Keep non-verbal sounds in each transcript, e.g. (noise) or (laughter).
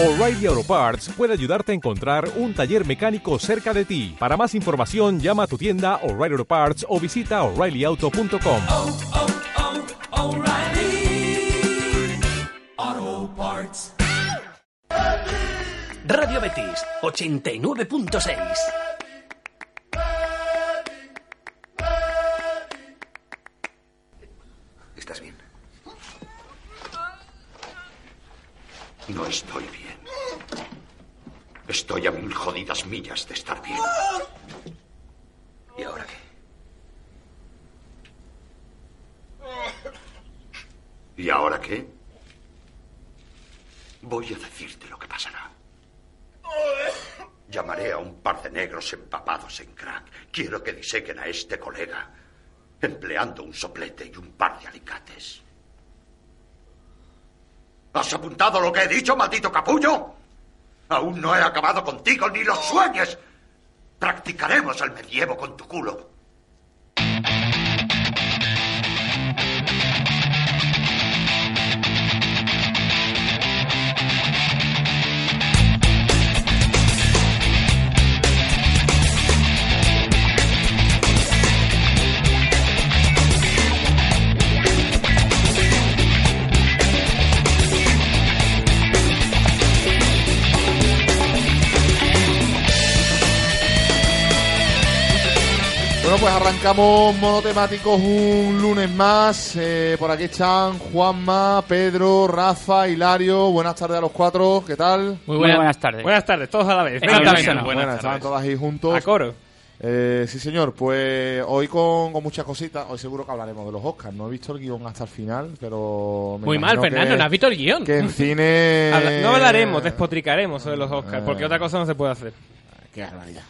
O'Reilly Auto Parts puede ayudarte a encontrar un taller mecánico cerca de ti. Para más información, llama a tu tienda O'Reilly Auto Parts o visita oreillyauto.com. oh, oh, Parts. Radio Betis 89.6. ¿Estás bien? No estoy bien. Estoy a mil jodidas millas de estar bien. ¿Y ahora qué? ¿Y ahora qué? Voy a decirte lo que pasará. Llamaré a un par de negros empapados en crack. Quiero que disequen a este colega, empleando un soplete y un par de alicates. ¿Has apuntado lo que he dicho, maldito capullo? Aún no he acabado contigo, ni lo sueñes. Practicaremos el medievo con tu culo. Pues arrancamos monotemáticos un lunes más. Eh, por aquí están Juanma, Pedro, Rafa, Hilario. Buenas tardes a los cuatro. ¿Qué tal? Muy buenas, tardes. Buenas tardes, todos a la vez. Venga, Venga, venga, venga. Buenas, estaban todas ahí juntos. A coro. Eh, sí, señor. Pues hoy con, con muchas cositas. Hoy seguro que hablaremos de los Oscars. No he visto el guion hasta el final, pero. me Muy mal, Fernando, que- ¿no has visto el guion? Que en (laughs) cine. Habla- no hablaremos, despotricaremos sobre los Oscars, porque otra cosa no se puede hacer. Qué barbaridad.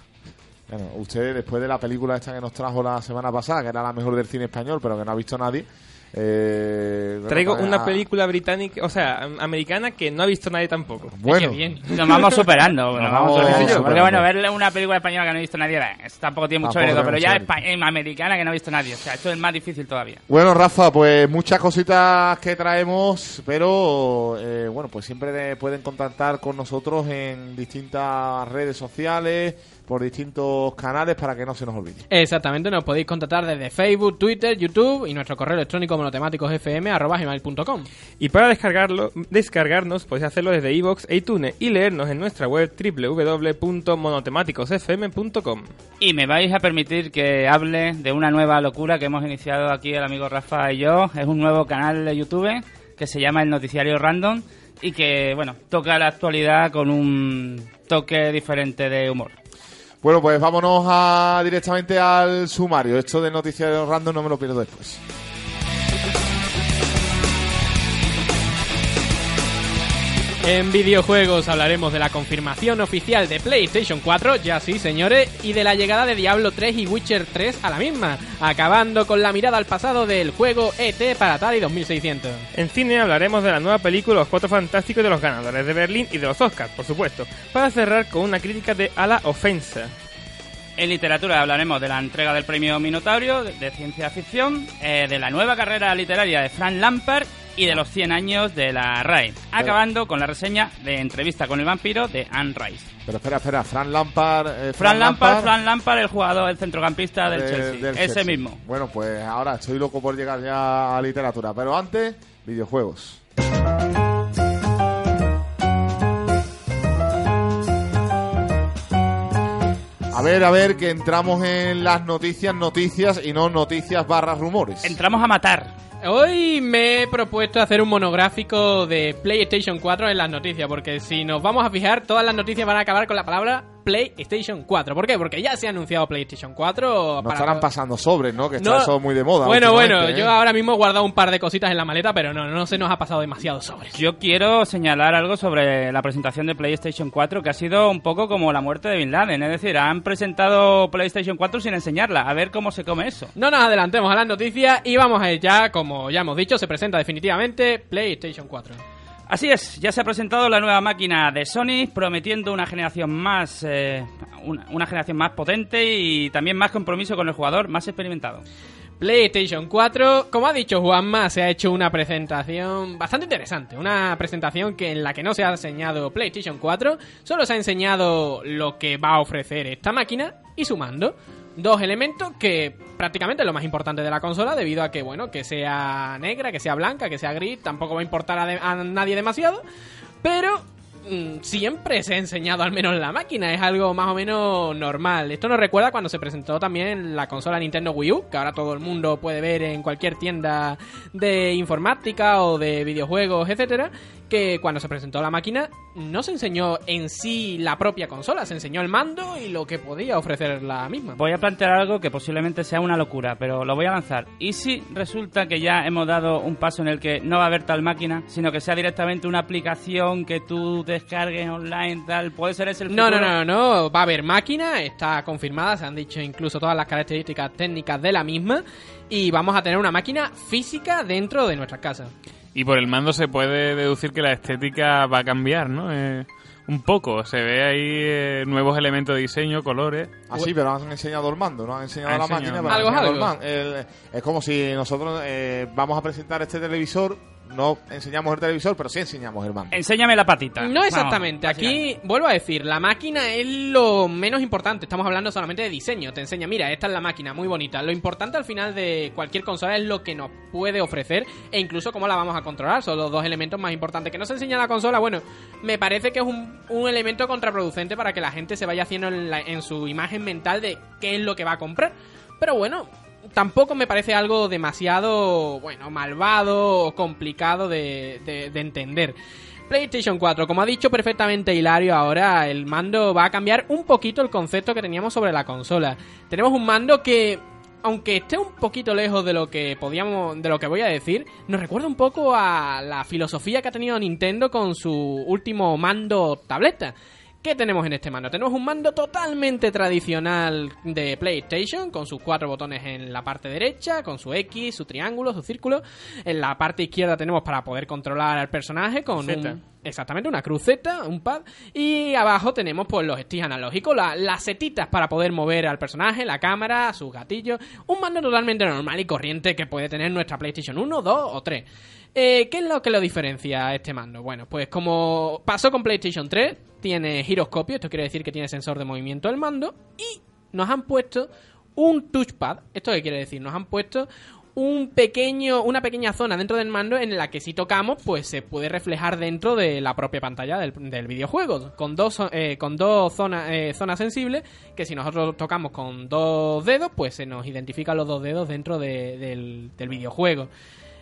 Bueno, usted, después de la película esta que nos trajo la semana pasada, que era la mejor del cine español, pero que no ha visto nadie. eh, bueno, Traigo pues, una película británica, o sea, am- americana que no ha visto nadie tampoco. Bueno, Qué bien. Nos vamos superando. Nos Nos vamos superando. superando. Porque bueno, verle una película española que no he visto nadie, eh, eso tampoco tiene mucho mérito. Pero ya espa- em, americana que no ha visto nadie. O sea, esto es más difícil todavía. Bueno, Rafa, pues muchas cositas que traemos, pero eh, bueno, pues siempre de- pueden contactar con nosotros en distintas redes sociales, por distintos canales para que no se nos olvide. Exactamente, nos podéis contactar desde Facebook, Twitter, YouTube y nuestro correo electrónico monotemáticosfm.com. Y para descargarlo, descargarnos, podéis hacerlo desde iVoox e iTunes y leernos en nuestra web www.monotemáticosfm.com. Y me vais a permitir que hable de una nueva locura que hemos iniciado aquí el amigo Rafa y yo. Es un nuevo canal de YouTube que se llama El Noticiario Random y que, bueno, toca la actualidad con un toque diferente de humor. Bueno, pues vámonos a, directamente al sumario. Esto de noticias random no me lo pierdo después. En videojuegos hablaremos de la confirmación oficial de PlayStation 4, ya sí señores, y de la llegada de Diablo 3 y Witcher 3 a la misma, acabando con la mirada al pasado del juego ET para Atari 2600. En cine hablaremos de la nueva película Los Cuatro Fantásticos y de los ganadores de Berlín y de los Oscars, por supuesto, para cerrar con una crítica de A la Ofensa. En literatura hablaremos de la entrega del premio Minotaurio de, de ciencia ficción, eh, de la nueva carrera literaria de Frank Lampard y de los 100 años de la RAE, acabando con la reseña de Entrevista con el vampiro de Anne Rice. Pero espera, espera, Fran Lampard. eh, Fran Lampard, Fran Lampard, el jugador, el centrocampista del de- Chelsea, del ese Chelsea. mismo. Bueno, pues ahora estoy loco por llegar ya a literatura, pero antes, videojuegos. A ver, a ver, que entramos en las noticias, noticias y no noticias barras rumores. Entramos a matar. Hoy me he propuesto hacer un monográfico de PlayStation 4 en las noticias, porque si nos vamos a fijar, todas las noticias van a acabar con la palabra PlayStation 4. ¿Por qué? Porque ya se ha anunciado PlayStation 4. No para- estarán pasando sobres, ¿no? Que está No. eso muy de moda. Bueno, bueno, ¿eh? yo ahora mismo he guardado un par de cositas en la maleta, pero no, no se nos ha pasado demasiado sobres. Yo quiero señalar algo sobre la presentación de PlayStation 4 que ha sido un poco como la muerte de Bin Laden. Es decir, han presentado PlayStation 4 sin enseñarla. A ver cómo se come eso. No nos adelantemos a las noticias y vamos a ir ya, como ya hemos dicho, se presenta definitivamente PlayStation 4. Así es, ya se ha presentado la nueva máquina de Sony, prometiendo una generación más, eh, una, generación más potente y también más compromiso con el jugador, más experimentado. PlayStation 4, como ha dicho Juanma, se ha hecho una presentación bastante interesante. Una presentación que en la que no se ha enseñado PlayStation 4, solo se ha enseñado lo que va a ofrecer esta máquina y su mando. Dos elementos que prácticamente es lo más importante de la consola, debido a que, bueno, que sea negra, que sea blanca, que sea gris, tampoco va a importar a, de- nadie demasiado. Pero mm, siempre se ha enseñado al menos la máquina, es algo más o menos normal. Esto nos recuerda cuando se presentó también la consola Nintendo Wii U, que ahora todo el mundo puede ver en cualquier tienda de informática o de videojuegos, etcétera, que cuando se presentó la máquina no se enseñó en sí la propia consola, se enseñó el mando y lo que podía ofrecer la misma. Voy a plantear algo que posiblemente sea una locura, pero lo voy a lanzar. ¿Y si resulta que ya hemos dado un paso en el que no va a haber tal máquina, sino que sea directamente una aplicación que tú descargues online, tal? ¿Puede ser ese el No, no, futuro? no, no, va a haber máquina, está confirmada, se han dicho incluso todas las características técnicas de la misma y vamos a tener una máquina física dentro de nuestra casa. Y por el mando se puede deducir que la estética va a cambiar, ¿no? Eh, un poco. Se ve ahí eh, nuevos elementos de diseño, colores. Ah, sí, pero han enseñado el mando, no han enseñado Han la enseñado máquina. pero han enseñado Algo, el man- el- es como si nosotros eh, vamos a presentar este televisor, no enseñamos el televisor, pero sí enseñamos el mando. Enséñame la patita. No Vamos, exactamente, aquí vuelvo a decir, la máquina es lo menos importante, estamos hablando solamente de diseño, te enseña, mira, esta es la máquina, muy bonita. Lo importante al final de cualquier consola es lo que nos puede ofrecer e incluso cómo la vamos a controlar, son los dos elementos más importantes. Que no se enseña la consola, bueno, me parece que es un, un elemento contraproducente para que la gente se vaya haciendo en, la- en su imagen mental de qué es lo que va a comprar. Pero bueno, tampoco me parece algo demasiado, bueno, malvado o complicado de, de- de entender. PlayStation 4, como ha dicho perfectamente Hilario ahora, el mando va a cambiar un poquito el concepto que teníamos sobre la consola. Tenemos un mando que, aunque esté un poquito lejos de lo que podíamos, de lo que voy a decir, nos recuerda un poco a la filosofía que ha tenido Nintendo con su último mando tableta. ¿Qué tenemos en este mando? Tenemos un mando totalmente tradicional de PlayStation, con sus cuatro botones en la parte derecha, con su X, su triángulo, su círculo. En la parte izquierda tenemos para poder controlar al personaje con Z. un, exactamente una cruceta, un pad. Y abajo tenemos pues los sticks analógicos, la- las setitas para poder mover al personaje, la cámara, sus gatillos. Un mando totalmente normal y corriente que puede tener nuestra PlayStation 1, 2 o 3. Eh, ¿Qué es lo que lo diferencia a este mando? Bueno, pues como pasó con PlayStation 3, tiene giroscopio, esto quiere decir que tiene sensor de movimiento del mando, y nos han puesto un touchpad. ¿Esto qué quiere decir? Nos han puesto un pequeño, una pequeña zona dentro del mando en la que si tocamos, pues se puede reflejar dentro de la propia pantalla del, del videojuego, con dos, eh, con dos zonas, eh, zonas sensibles, que si nosotros tocamos con dos dedos, pues se nos identifican los dos dedos dentro de- del, del videojuego.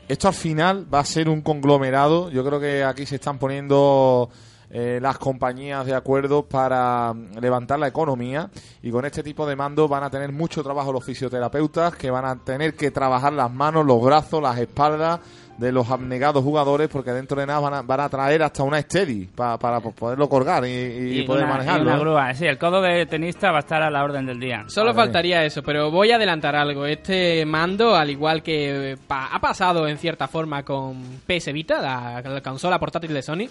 Esto al final va a ser un conglomerado. Yo creo que aquí se están poniendo eh, las compañías de acuerdo para mm, levantar la economía y con este tipo de mando van a tener mucho trabajo los fisioterapeutas que van a tener que trabajar las manos, los brazos, las espaldas de los abnegados jugadores porque dentro de nada van a, van a traer hasta una steady pa- para poderlo colgar y, y Y poder una, y manejarlo. una grúa. Sí, el codo de tenista va a estar a la orden del día. Solo faltaría eso, pero voy a adelantar algo. Este mando, al igual que eh, pa- ha pasado en cierta forma con PS Vita, la, la consola portátil de Sony,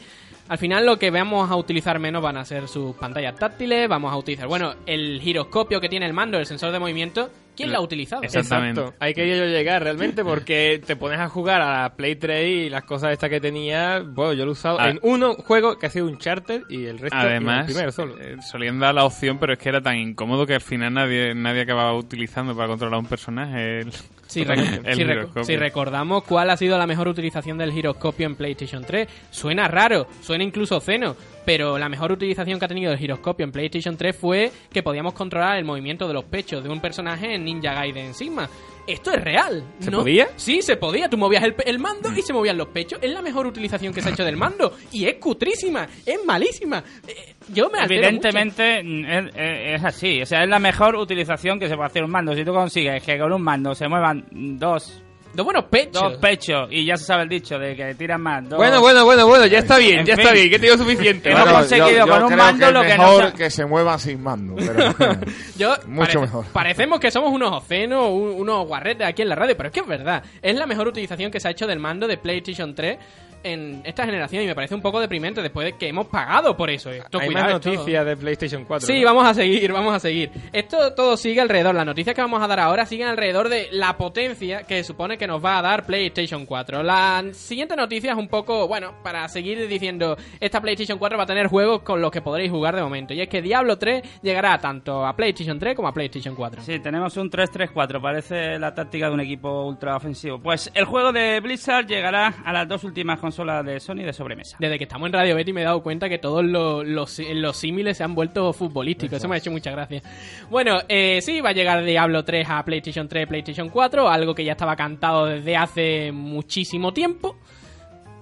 al final lo que vamos a utilizar menos van a ser sus pantallas táctiles, vamos a utilizar, bueno, el giroscopio que tiene el mando, el sensor de movimiento, ¿quién lo ha utilizado? Exactamente. Exacto. Ahí quería yo llegar realmente porque te pones a jugar a la Play 3 y las cosas estas que tenía, bueno, yo lo he usado Ah. en uno juego que ha sido un charter y el resto Además, el primero solo. eh, solían dar la opción, pero es que era tan incómodo que al final nadie nadie acababa utilizando para controlar a un personaje. El, Si, (laughs) rec- recordamos cuál ha sido la mejor utilización del giroscopio en PlayStation 3, suena raro, suena incluso obsceno, pero la mejor utilización que ha tenido el giroscopio en PlayStation 3 fue que podíamos controlar el movimiento de los pechos de un personaje en Ninja Gaiden Sigma. Esto es real. ¿Se ¿no? podía? Sí, se podía. Tú movías el, el mando y se movían los pechos. Es la mejor utilización que se ha hecho del mando. Y es cutrísima. Es malísima. Eh, yo me. Evidentemente es- es así, o sea, es la mejor utilización que se puede hacer un mando. Si tú consigues que con un mando se muevan dos, Dos buenos pechos. dos pechos y ya se sabe el dicho de que tiran más. dos- Bueno, bueno, bueno, bueno, ya está bien, En ya fin. está bien, que te digo suficiente. Hemos Vamos. conseguido con un mando que lo que no mejor se- que se muevan sin mando. pero- (laughs) Yo, Mucho mejor. Parecemos que somos unos ocenos, un- unos guarretes aquí en la radio, pero es que es verdad. Es la mejor utilización que se ha hecho del mando de PlayStation 3. En esta generación y me parece un poco deprimente después de que hemos pagado por eso. Esto, Hay cuidado, más noticias de PlayStation 4. Sí, ¿no? vamos a seguir, vamos a seguir. Esto todo sigue alrededor, las noticias que vamos a dar ahora siguen alrededor de la potencia que supone que nos va a dar PlayStation 4. La siguiente noticia es un poco, bueno, para seguir diciendo, esta PlayStation 4 va a tener juegos con los que podréis jugar de momento. Y es que Diablo 3 llegará tanto a PlayStation 3 como a PlayStation 4. Sí, tenemos un 3-3-4, parece la táctica de un equipo ultra ofensivo. Pues el juego de Blizzard llegará a las dos últimas consolas de Sony de sobremesa. Desde que estamos en Radio Betty me he dado cuenta que todos los, los, los símiles se han vuelto futbolísticos. Eso me ha hecho mucha gracia. Bueno, eh, sí, va a llegar Diablo 3 a PlayStation 3, PlayStation 4, algo que ya estaba cantado desde hace muchísimo tiempo.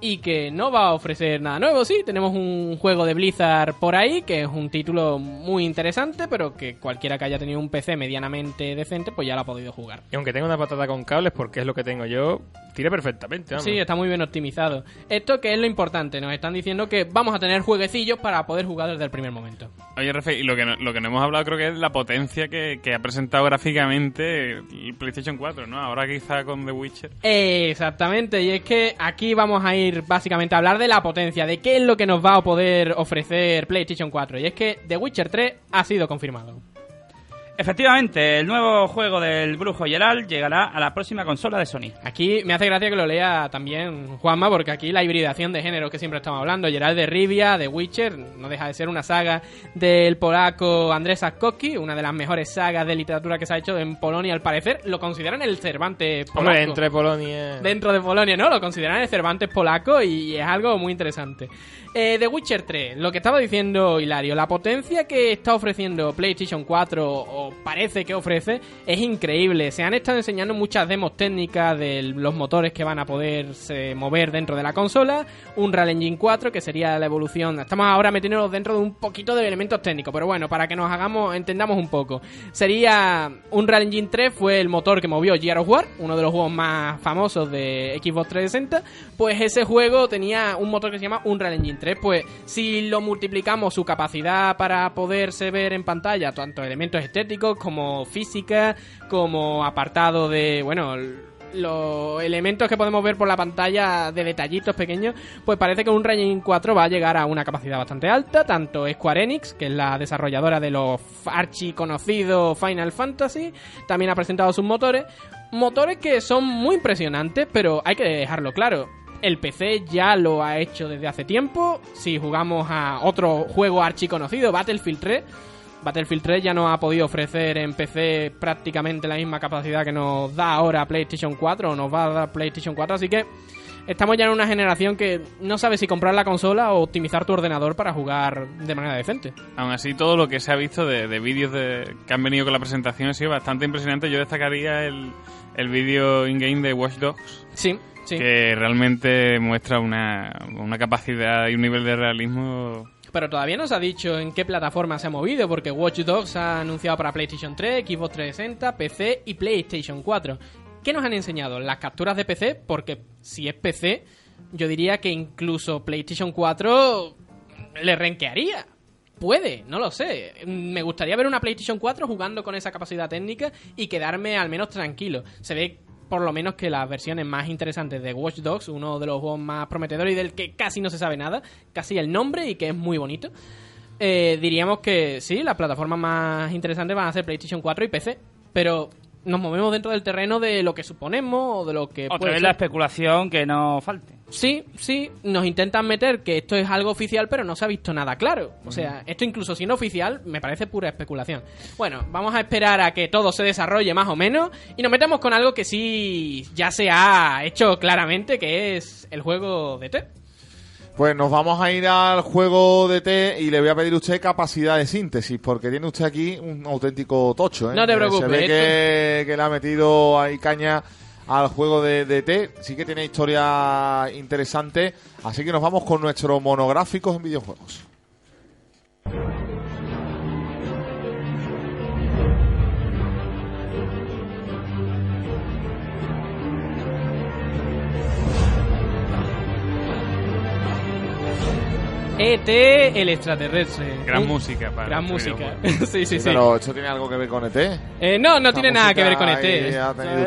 Y que no va a ofrecer nada nuevo, sí. Tenemos un juego de Blizzard por ahí, que es un título muy interesante, pero que cualquiera que haya tenido un PC medianamente decente, pues ya lo ha podido jugar. Y aunque tenga una patata con cables, porque es lo que tengo yo, tira perfectamente. vamos. Sí, está muy bien optimizado. Esto que es lo importante, nos están diciendo que vamos a tener jueguecillos para poder jugar desde el primer momento. Oye, Rafa, y lo que, no, lo que no hemos hablado creo que es la potencia que, que ha presentado gráficamente el PlayStation 4, ¿no? Ahora quizá con The Witcher. Exactamente, y es que aquí vamos a ir básicamente hablar de la potencia, de qué es lo que nos va a poder ofrecer PlayStation 4. Y es que The Witcher 3 ha sido confirmado. Efectivamente, el nuevo juego del Brujo Geralt llegará a la próxima consola de Sony. Aquí me hace gracia que lo lea también Juanma, porque aquí la hibridación de género que siempre estamos hablando, Geralt de Rivia, de Witcher, no deja de ser una saga del polaco Andrzej Sapkowski, una de las mejores sagas de literatura que se ha hecho en Polonia, al parecer. Lo consideran el Cervantes polaco. Hombre, entre Polonia... dentro de Polonia, ¿no? Lo consideran el Cervantes polaco y es algo muy interesante. Eh, The Witcher 3, lo que estaba diciendo Hilario, la potencia que está ofreciendo PlayStation 4 o parece que ofrece es increíble. Se han estado enseñando muchas demos técnicas de los motores que van a poderse mover dentro de la consola. Un Real Engine 4 que sería la evolución. Estamos ahora metiéndonos dentro de un poquito de elementos técnicos, pero bueno, para que nos hagamos, entendamos un poco. Sería un Real Engine 3 fue el motor que movió Gear of War, uno de los juegos más famosos de Xbox 360. Pues ese juego tenía un motor que se llama Unreal Engine 3. Pues si lo multiplicamos su capacidad para poderse ver en pantalla, tanto elementos estéticos como física, como apartado de, bueno, los elementos que podemos ver por la pantalla de detallitos pequeños, pues parece que un Engine 4 va a llegar a una capacidad bastante alta, tanto Square Enix, que es la desarrolladora de los archi conocidos Final Fantasy, también ha presentado sus motores, motores que son muy impresionantes, pero hay que dejarlo claro. El PC ya lo ha hecho desde hace tiempo. Si jugamos a otro juego archiconocido, Battlefield 3, Battlefield 3 ya nos ha podido ofrecer en PC prácticamente la misma capacidad que nos da ahora PlayStation 4 o nos va a dar PlayStation 4, así que estamos ya en una generación que no sabe si comprar la consola o optimizar tu ordenador para jugar de manera decente. Aún así, todo lo que se ha visto de, de vídeos de- que han venido con la presentación ha sido bastante impresionante. Yo destacaría el, el vídeo in-game de Watch Dogs, Sí, sí. que realmente muestra una, una capacidad y un nivel de realismo Pero todavía no se ha dicho en qué plataforma se ha movido, porque Watch Dogs ha anunciado para PlayStation 3, Xbox 360, PC y PlayStation 4. ¿Qué nos han enseñado? Las capturas de PC, porque si es PC, yo diría que incluso PlayStation 4 le renquearía. Puede, no lo sé. Me gustaría ver una PlayStation 4 jugando con esa capacidad técnica y quedarme al menos tranquilo. Se ve por lo menos que las versiones más interesantes de Watch Dogs, uno de los juegos más prometedores y del que casi no se sabe nada, casi el nombre y que es muy bonito, eh, diríamos que sí, las plataformas más interesantes van a ser PlayStation 4 y PC, pero nos movemos dentro del terreno de lo que suponemos o de lo que Otra puede vez ser. la especulación que no falte. Sí, sí, nos intentan meter que esto es algo oficial, pero no se ha visto nada claro. O sea, esto incluso siendo oficial, me parece pura especulación. Bueno, vamos a esperar a que todo se desarrolle más o menos y nos metemos con algo que sí ya se ha hecho claramente, que es el juego de T. Pues nos vamos a ir al juego de T y le voy a pedir a usted capacidad de síntesis, porque tiene usted aquí un auténtico tocho. ¿eh? No te Eh, preocupes, Se ve que, que le ha metido ahí caña al juego de, de T. Sí que tiene historia interesante. Así que nos vamos con nuestros monográficos en videojuegos. ET, el extraterrestre. Gran Un- música para Gran este música. (laughs) sí, sí, sí. Pero esto tiene algo que ver con ET. Eh, no, no Esta tiene nada que ver con ET.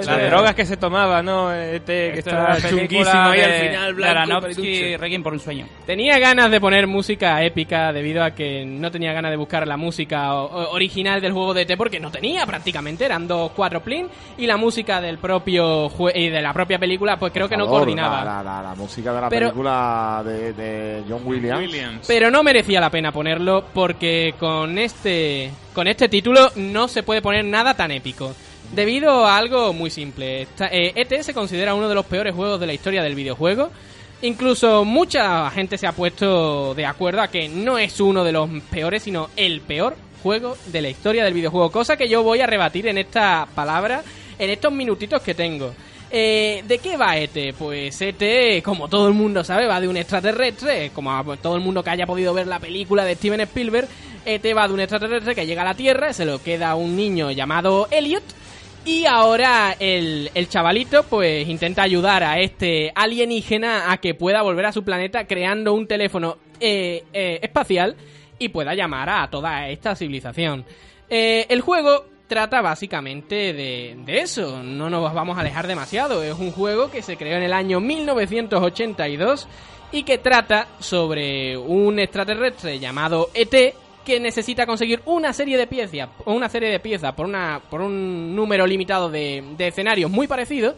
Las drogas que se tomaba, ¿no? Este, que Esta está es la película chunguísimo ahí al final, blanco. Requiem por un sueño. Tenía ganas de poner música épica debido a que no tenía ganas de buscar la música original del juego de ET porque no tenía prácticamente, eran dos cuatro plin y la música del propio jue- y de la propia película pues creo que no coordinaba. La, la- la música de la Pero- película de, de John Williams. Williams. Pero no merecía la pena ponerlo porque con este con este título no se puede poner nada tan épico. Debido a algo muy simple. Esta- eh, ET se considera uno de los peores juegos de la historia del videojuego. Incluso mucha gente se ha puesto de acuerdo a que no es uno de los peores, sino el peor juego de la historia del videojuego. Cosa que yo voy a rebatir en esta palabra, en estos minutitos que tengo. Eh, ¿De qué va ET? Pues ET, como todo el mundo sabe, va de un extraterrestre. Como todo el mundo que haya podido ver la película de Steven Spielberg, ET va de un extraterrestre que llega a la Tierra, se lo queda un niño llamado Elliot. Y ahora el, el chavalito pues intenta ayudar a este alienígena a que pueda volver a su planeta creando un teléfono eh, eh, espacial y pueda llamar a toda esta civilización. Eh, el juego trata básicamente de, de eso, no nos vamos a alejar demasiado, es un juego que se creó en el año 1982 y que trata sobre un extraterrestre llamado ET que necesita conseguir una serie de piezas, una serie de piezas por una por un número limitado de, de escenarios muy parecidos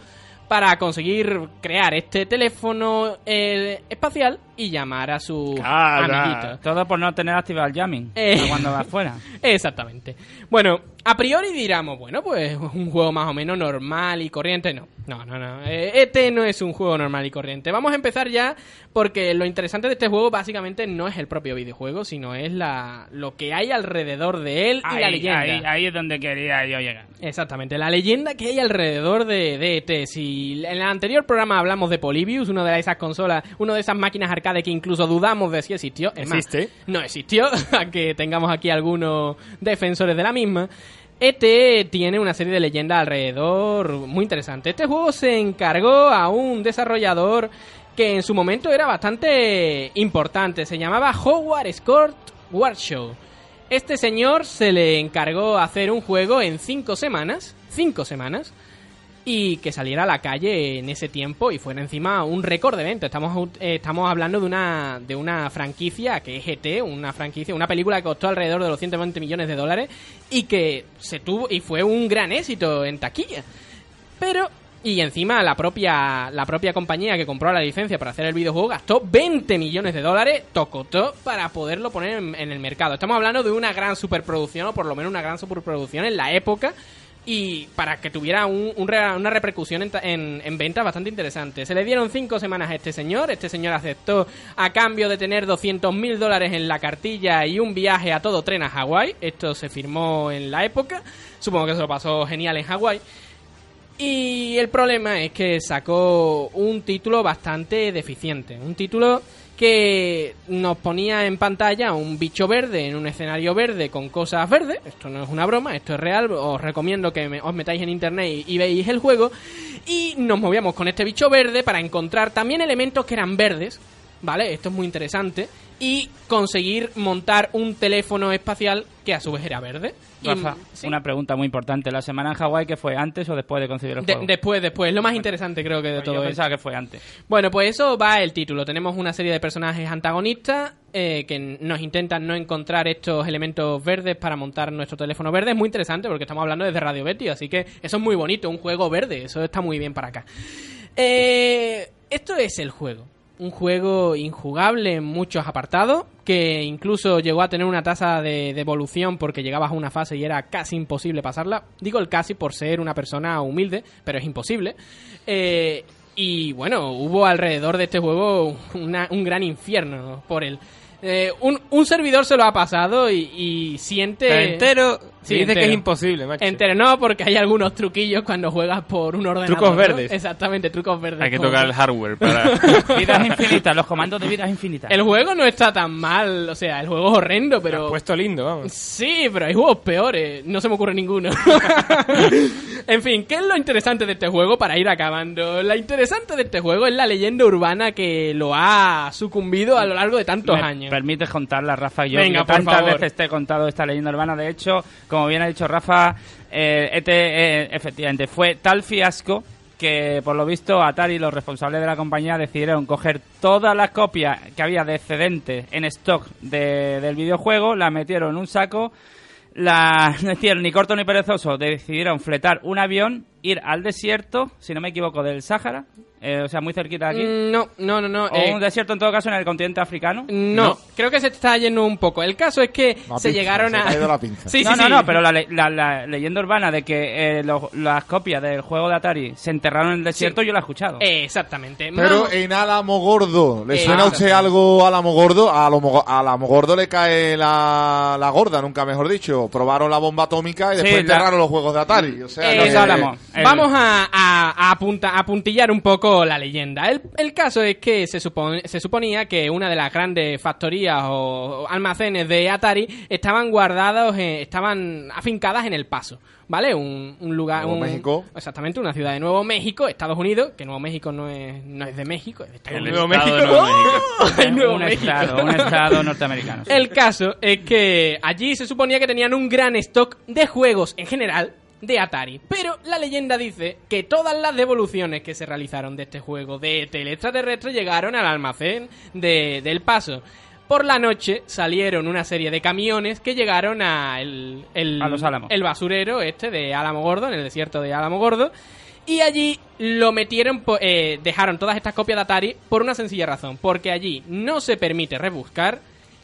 para conseguir crear este teléfono eh, espacial y llamar a su amiguito. Todo por no tener activado el jamming (laughs) Eh. cuando va afuera. (laughs) Exactamente. Bueno, a priori diríamos, bueno, pues un juego más o menos normal y corriente. No, no, no, no. Eh, ET no es un juego normal y corriente. Vamos a empezar ya porque lo interesante de este juego básicamente no es el propio videojuego, sino es la lo que hay alrededor de él y la Ahí, leyenda. ahí, ahí es donde quería yo llegar. Exactamente, la leyenda que hay alrededor de, de ET. Si en el anterior programa hablamos de Polybius, una de esas consolas, una de esas máquinas arcade que incluso dudamos de si existió. Es más, Existe. no existió, (laughs) aunque tengamos aquí algunos defensores de la misma. ET tiene una serie de leyendas alrededor muy interesante. Este juego se encargó a un desarrollador que en su momento era bastante importante. Se llamaba Howard Scott Warshaw. Este señor se le encargó hacer un juego en cinco semanas. Cinco semanas y que saliera a la calle en ese tiempo y fuera encima un récord de venta. Estamos, eh, estamos hablando de una, de una franquicia que es ET, una franquicia, una película que costó alrededor de los 120 millones de dólares y que se tuvo y fue un gran éxito en taquilla. Pero y encima la propia la propia compañía que compró la licencia para hacer el videojuego gastó 20 millones de dólares tocotó para poderlo poner en, en el mercado. Estamos hablando de una gran superproducción o por lo menos una gran superproducción en la época y para que tuviera un- un una repercusión en, en, en ventas bastante interesante. Se le dieron cinco semanas a este señor, este señor aceptó a cambio de tener 200 mil dólares en la cartilla y un viaje a todo tren a Hawái. Esto se firmó en la época, supongo que se lo pasó genial en Hawái. Y el problema es que sacó un título bastante deficiente. Un título que nos ponía en pantalla un bicho verde en un escenario verde con cosas verdes. Esto no es una broma, esto es real. Os recomiendo que me- os metáis en internet y, y el juego. Y nos movíamos con este bicho verde para encontrar también elementos que eran verdes. ¿Vale? Esto es muy interesante. Y conseguir montar un teléfono espacial que a su vez era verde. Y- sí. una pregunta muy importante. ¿La semana en Hawái que fue antes o después de concebir el De- juego? después, después. Lo más interesante creo que de Pues todo yo esto. pensaba que fue antes. Bueno, pues eso va el título. Tenemos una serie de personajes antagonistas eh, que nos intentan no encontrar estos elementos verdes para montar nuestro teléfono verde. Es muy interesante porque estamos hablando desde Radio Betty, así que eso es muy bonito, un juego verde. Eso está muy bien para acá. Eh, esto es el juego. Un juego injugable en muchos apartados, que incluso llegó a tener una tasa de, de evolución porque llegabas a una fase y era casi imposible pasarla. Digo el casi por ser una persona humilde, pero es imposible. Eh, y bueno, hubo alrededor de este juego un gran infierno por él. Eh, un, un servidor se lo ha pasado y, y siente... Pero entero, Sí, dice que entero. es imposible, macho. Entero no, porque hay algunos truquillos cuando juegas por un ordenador. Trucos ¿no? verdes. Exactamente, trucos verdes. Hay que tocar el hardware para... (laughs) Vidas infinitas, los comandos de vidas infinitas. El juego no está tan mal, o sea, el juego es horrendo, pero... has puesto lindo, vamos. Sí, pero hay juegos peores. No se me ocurre ninguno. (laughs) en fin, ¿qué es lo interesante de este juego para ir acabando? Lo interesante de este juego es la leyenda urbana que lo ha sucumbido a lo largo de tantos ¿Me años. permites contarla, Rafa? Yo Venga, que por tantas favor. veces te he contado esta leyenda urbana. De hecho, como bien ha dicho Rafa, eh, este, efectivamente fue tal fiasco que, por lo visto, Atari, los responsables de la compañía, decidieron coger todas las copias que había de excedente en stock de- del videojuego, las metieron en un saco, la (laughs) no hicieron ni corto ni perezoso, decidieron fletar un avión, ir al desierto, si no me equivoco, del Sáhara, eh, o sea, muy cerquita de aquí. Mm, No, no, no, no. O eh, un desierto en todo caso en el continente africano. no, creo que se está yendo un poco. El caso es que La se pinza, llegaron se a... ido la (laughs) pinza. Sí, no, sí, no, sí. no, pero la, le- la- la leyenda urbana de que eh, los- las copias del juego de Atari se enterraron en el desierto, yo la he escuchado. Eh, exactamente. Pero en Álamo Gordo, ¿le Eh, suena a usted algo a Álamo Gordo? A Álamo, Gordo le cae la, la gorda, nunca mejor dicho. Probaron la bomba atómica y Sí, después la- enterraron los juegos de Atari. O sea, Eh, Los que- Álamos. El- Vamos a, a, a apunta- a puntillar un poco la leyenda. El, el caso es que se, supone- se suponía que una de las grandes factorías o, o almacenes de Atari estaban guardados, eh, estaban afincadas en El Paso. ¿Vale? Un, un lugar. Nuevo un- México. Exactamente, una ciudad de Nuevo México, Estados Unidos, que Nuevo México no es, no es de México, es de Estados El Unidos. estado de Nuevo México. (laughs) En Nuevo un México. estado, un estado norteamericano. (laughs) sí. El caso es que allí se suponía que tenían un gran stock de juegos en general de Atari. Pero la leyenda dice que todas las devoluciones que se realizaron de este juego de ET el extraterrestre llegaron al almacén de, del paso. Por la noche salieron una serie de camiones que llegaron a, el, el- A Los Álamos. el basurero este de Álamo Gordo, en el desierto de Álamo Gordo. Y allí lo metieron, eh, dejaron todas estas copias de Atari por una sencilla razón. Porque allí no se permite rebuscar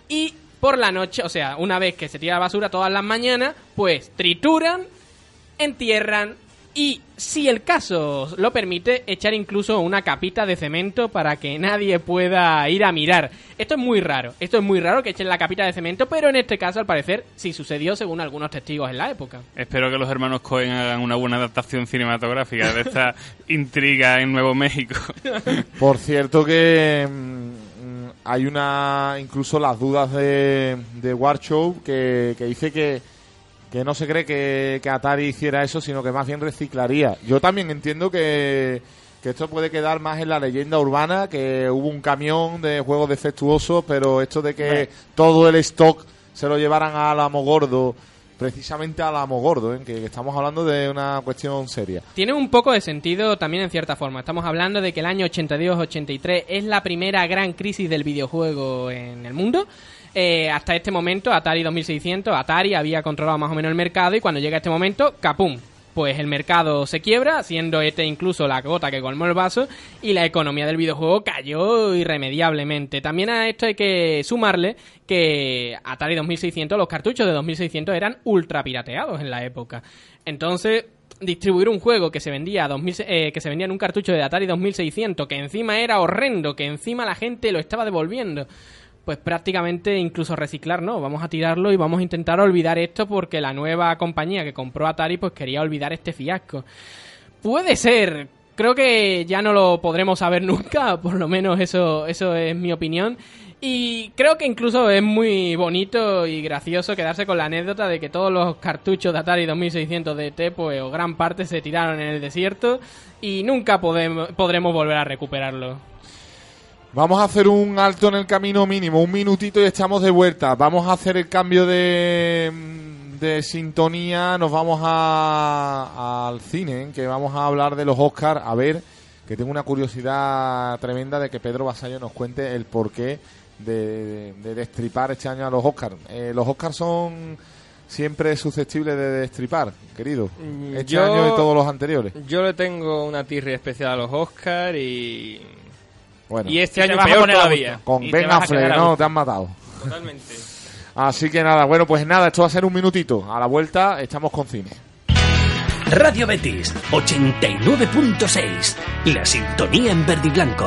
y por la noche, o sea, una vez que se tira la basura todas las mañanas, pues trituran, entierran y, si el caso lo permite, echar incluso una capita de cemento para que nadie pueda ir a mirar. Esto es muy raro, esto es muy raro que echen la capita de cemento, pero en este caso al parecer sí sucedió según algunos testigos en la época. Espero que los hermanos Cohen hagan una buena adaptación cinematográfica de esta (laughs) intriga en Nuevo México. Por cierto que mm, hay una incluso las dudas de, de Warshow que, que dice que, que no se cree que, que Atari hiciera eso, sino que más bien reciclaría. Yo también entiendo que, que esto puede quedar más en la leyenda urbana, que hubo un camión de juegos defectuosos, pero esto de que todo el stock se lo llevaran a Álamo Gordo, precisamente a Álamo Gordo, ¿eh? que, que estamos hablando de una cuestión seria. Tiene un poco de sentido también en cierta forma. Estamos hablando de que el año 82-83 es la primera gran crisis del videojuego en el mundo. Eh, hasta este momento, Atari 2600, Atari había controlado más o menos el mercado y cuando llega este momento, ¡capum! Pues el mercado se quiebra, siendo este incluso la gota que colmó el vaso y la economía del videojuego cayó irremediablemente. También a esto hay que sumarle que Atari 2600, los cartuchos de 2600 eran ultra pirateados en la época. Entonces, distribuir un juego que se vendía a 2000, eh, que se vendía en un cartucho de Atari 2600 que encima era horrendo, que encima la gente lo estaba devolviendo. Pues prácticamente incluso reciclar, no, vamos a tirarlo y vamos a intentar olvidar esto porque la nueva compañía que compró Atari pues quería olvidar este fiasco. Puede ser, creo que ya no lo podremos saber (laughs) nunca, por lo menos eso, eso es mi opinión. Y creo que incluso es muy bonito y gracioso quedarse con la anécdota de que todos los cartuchos de Atari 2600 DT, pues o gran parte se tiraron en el desierto y nunca podremos volver a recuperarlo. Vamos a hacer un alto en el camino mínimo, un minutito y estamos de vuelta. Vamos a hacer el cambio de, de sintonía, nos vamos a, al cine, que vamos a hablar de los Oscars. A ver, que tengo una curiosidad tremenda de que Pedro Basallo nos cuente el porqué de, de destripar este año a los Oscars. Eh, los Oscars son siempre susceptibles de destripar, querido. Mm, Este yo- año y todos los anteriores. Yo le tengo una tirria especial a los Oscar y. Bueno, Y este Y año peor todavía. con Ben Affleck, no, te han matado. Totalmente. (laughs) Así que nada, bueno, pues nada, esto va a ser un minutito. A la vuelta estamos con cine. Radio Betis 89.6. La sintonía en verde y blanco.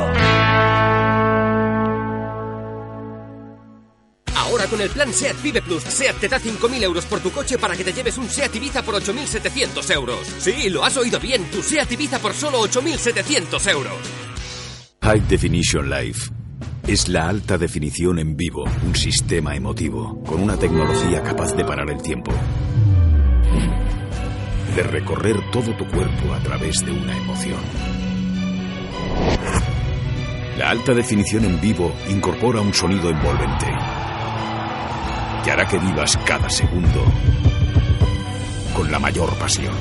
Ahora con el plan SEAT Vive Plus. SEAT te da 5.000 euros por tu coche para que te lleves un SEAT Ibiza por 8.700 euros. Sí, lo has oído bien, tu SEAT Ibiza por solo 8.700 euros. High Definition Life es la alta definición en vivo, un sistema emotivo, con una tecnología capaz de parar el tiempo. De recorrer todo tu cuerpo a través de una emoción. La alta definición en vivo incorpora un sonido envolvente que hará que vivas cada segundo con la mayor pasión.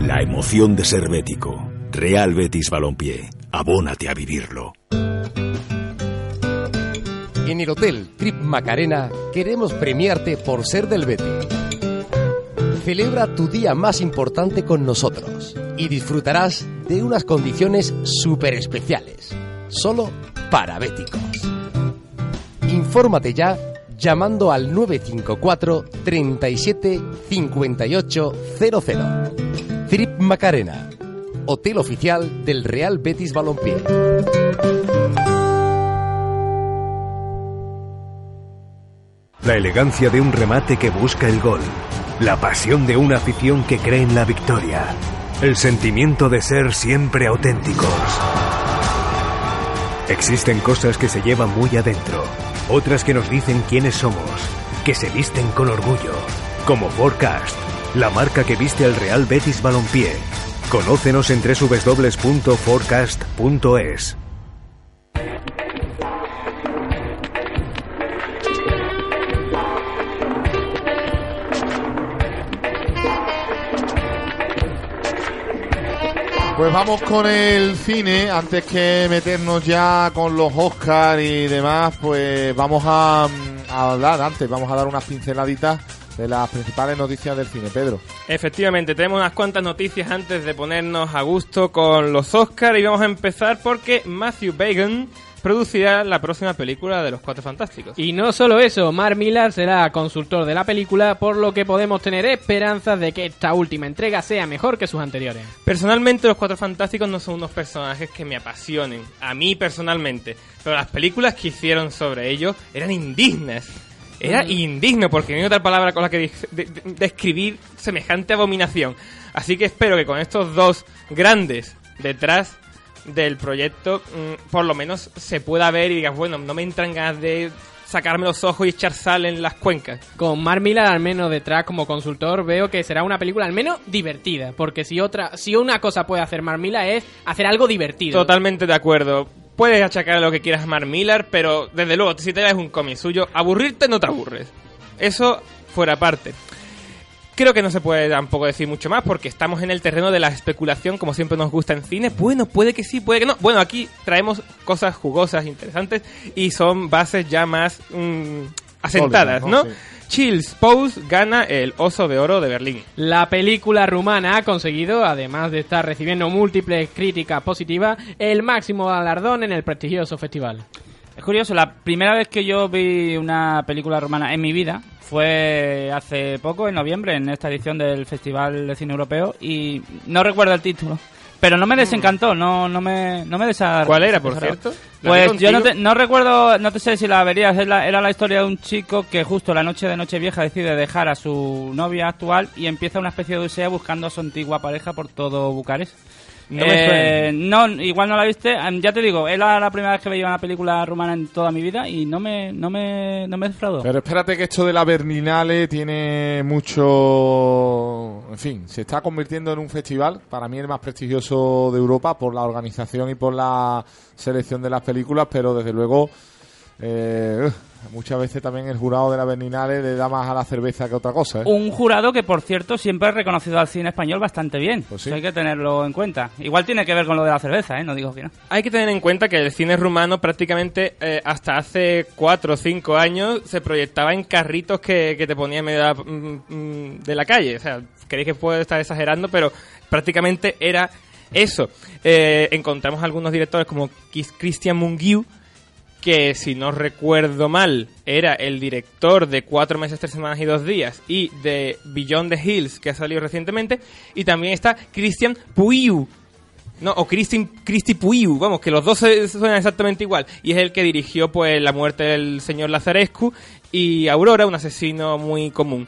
La emoción de ser bético. Real Betis Balompié. Abónate a vivirlo. En el Hotel Trip Macarena queremos premiarte por ser del Betis. Celebra tu día más importante con nosotros y disfrutarás de unas condiciones súper especiales, solo para béticos. Infórmate ya llamando al 954 37 58 00. Trip Macarena, hotel oficial del Real Betis Balompié. La elegancia de un remate que busca el gol. La pasión de una afición que cree en la victoria. El sentimiento de ser siempre auténticos. Existen cosas que se llevan muy adentro, otras que nos dicen quiénes somos, que se visten con orgullo, como Forecast, la marca que viste al Real Betis Balompié. Conócenos en www.forecast.es. Pues vamos con el cine, antes que meternos ya con los Oscars y demás, pues vamos a, mm, a hablar antes, vamos a dar unas pinceladitas de las principales noticias del cine, Pedro. Efectivamente, tenemos unas cuantas noticias antes de ponernos a gusto con los Oscars y vamos a empezar porque Matthew Bagan producirá la próxima película de los Cuatro Fantásticos. Y no solo eso, Mark Millar será consultor de la película, por lo que podemos tener esperanzas de que esta última entrega sea mejor que sus anteriores. Personalmente, los Cuatro Fantásticos no son unos personajes que me apasionen, a mí personalmente, pero las películas que hicieron sobre ellos eran indignas. Era indigno, porque no hay otra palabra con la que de- de- de- describir semejante abominación. Así que espero que con estos dos grandes detrás del proyecto, mm, por lo menos se pueda ver y digas, bueno, no me entran ganas de sacarme los ojos y echar sal en las cuencas. Con Mark Millar al menos detrás como consultor veo que será una película al menos divertida, porque si otra, si una cosa puede hacer Mark Millar es hacer algo divertido. Totalmente de acuerdo. Puedes achacar lo que quieras a Mark Millar, pero desde luego, si te ves un cómic suyo, aburrirte no te aburres. Eso fuera parte. Creo que no se puede tampoco decir mucho más porque estamos en el terreno de la especulación, como siempre nos gusta en cine. Bueno, puede que sí, puede que no. Bueno, aquí traemos cosas jugosas, interesantes y son bases ya más mm, asentadas, Sólidas, ¿no? ¿no? Chills Pose gana el Oso de Oro de Berlín. La película rumana ha conseguido, además de estar recibiendo múltiples críticas positivas, el máximo galardón en el prestigioso festival. Es curioso, la primera vez que yo vi una película romana en mi vida fue hace poco, en noviembre, en esta edición del Festival de Cine Europeo, y no recuerdo el título. Pero no me desencantó, no, no me, no me desa- ¿Cuál era, por cierto? ¿La vi Pues yo no, te- no recuerdo, no te sé si la verías, era la historia de un chico que justo la noche de Nochevieja decide dejar a su novia actual y empieza una especie de odisea buscando a su antigua pareja por todo Bucarest. No me Eh, no, igual no la viste. Em, Ya te digo, era la primera vez que veía una película rumana en toda mi vida y no me, no me, no me defraudó. Pero espérate que esto de la Berlinale tiene mucho... En fin, se está convirtiendo en un festival, para mí el más prestigioso de Europa, por la organización y por la selección de las películas, pero desde luego... eh, muchas veces también el jurado de la Berlinale le da más a la cerveza que otra cosa. ¿eh? Un jurado que, por cierto, siempre ha reconocido al cine español bastante bien. Pues Eso hay que tenerlo en cuenta. Igual tiene que ver con lo de la cerveza, ¿eh? No digo que no. Hay que tener en cuenta que el cine rumano prácticamente eh, hasta hace 4 o 5 años se proyectaba en carritos que, que te ponía en medio de la, mm, mm, de la calle. O sea, queréis que puedo estar exagerando, pero prácticamente era eso. Eh, encontramos algunos directores como Christian Mungiu, que si no recuerdo mal era el director de Cuatro meses, tres semanas y dos días y de Beyond the Hills que ha salido recientemente y también está Christian Puiu No, o Christy, Christy Puiu, vamos, que los dos suenan exactamente igual. Y es el que dirigió pues la muerte del señor Lazarescu y Aurora, un asesino muy común.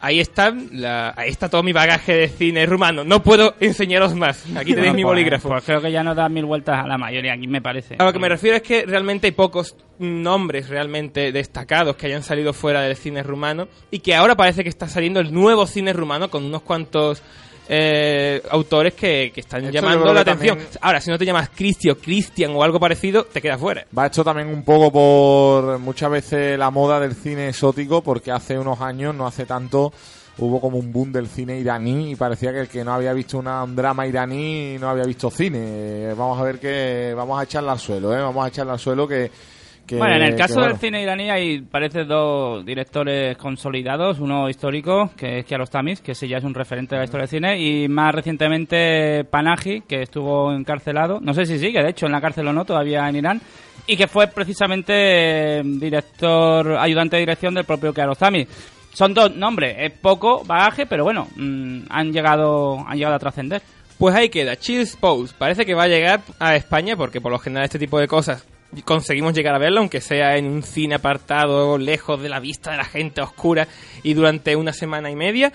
Ahí está, la- ahí está todo mi bagaje de cine rumano. No puedo enseñaros más. Aquí tenéis No, mi pues- bolígrafo. Pues creo que ya nos da mil vueltas a la mayoría aquí, me parece. A lo que me refiero es que realmente hay pocos nombres realmente destacados que hayan salido fuera del cine rumano y que ahora parece que está saliendo el nuevo cine rumano con unos cuantos eh, autores que, que están Esto llamando la atención. también- Ahora, si no te llamas Cristi o Cristian o algo parecido, te quedas fuera. Va hecho también un poco por muchas veces la moda del cine exótico, porque hace unos años, no hace tanto, hubo como un boom del cine iraní y parecía que el que no había visto una- un drama iraní no había visto cine. Vamos a ver que vamos a echarla al suelo, ¿eh? Vamos a echarla al suelo que... que- bueno, en el que, caso bueno. del cine iraní hay, parece, dos directores consolidados. Uno histórico, que es Kiarostami, que ese ya es un referente de la historia del cine. Y más recientemente Panahi, que estuvo encarcelado. No sé si sigue, de hecho, en la cárcel o no, todavía en Irán. Y que fue precisamente eh, director, ayudante de dirección del propio Kiarostami. Son dos nombres, es poco bagaje, pero bueno, mm, han llegado han llegado a trascender. Pues ahí queda, Chill Pose. Parece que va a llegar a España porque por lo general este tipo de cosas conseguimos llegar a verlo, aunque sea en un cine apartado, lejos de la vista de la gente oscura y durante una semana y media.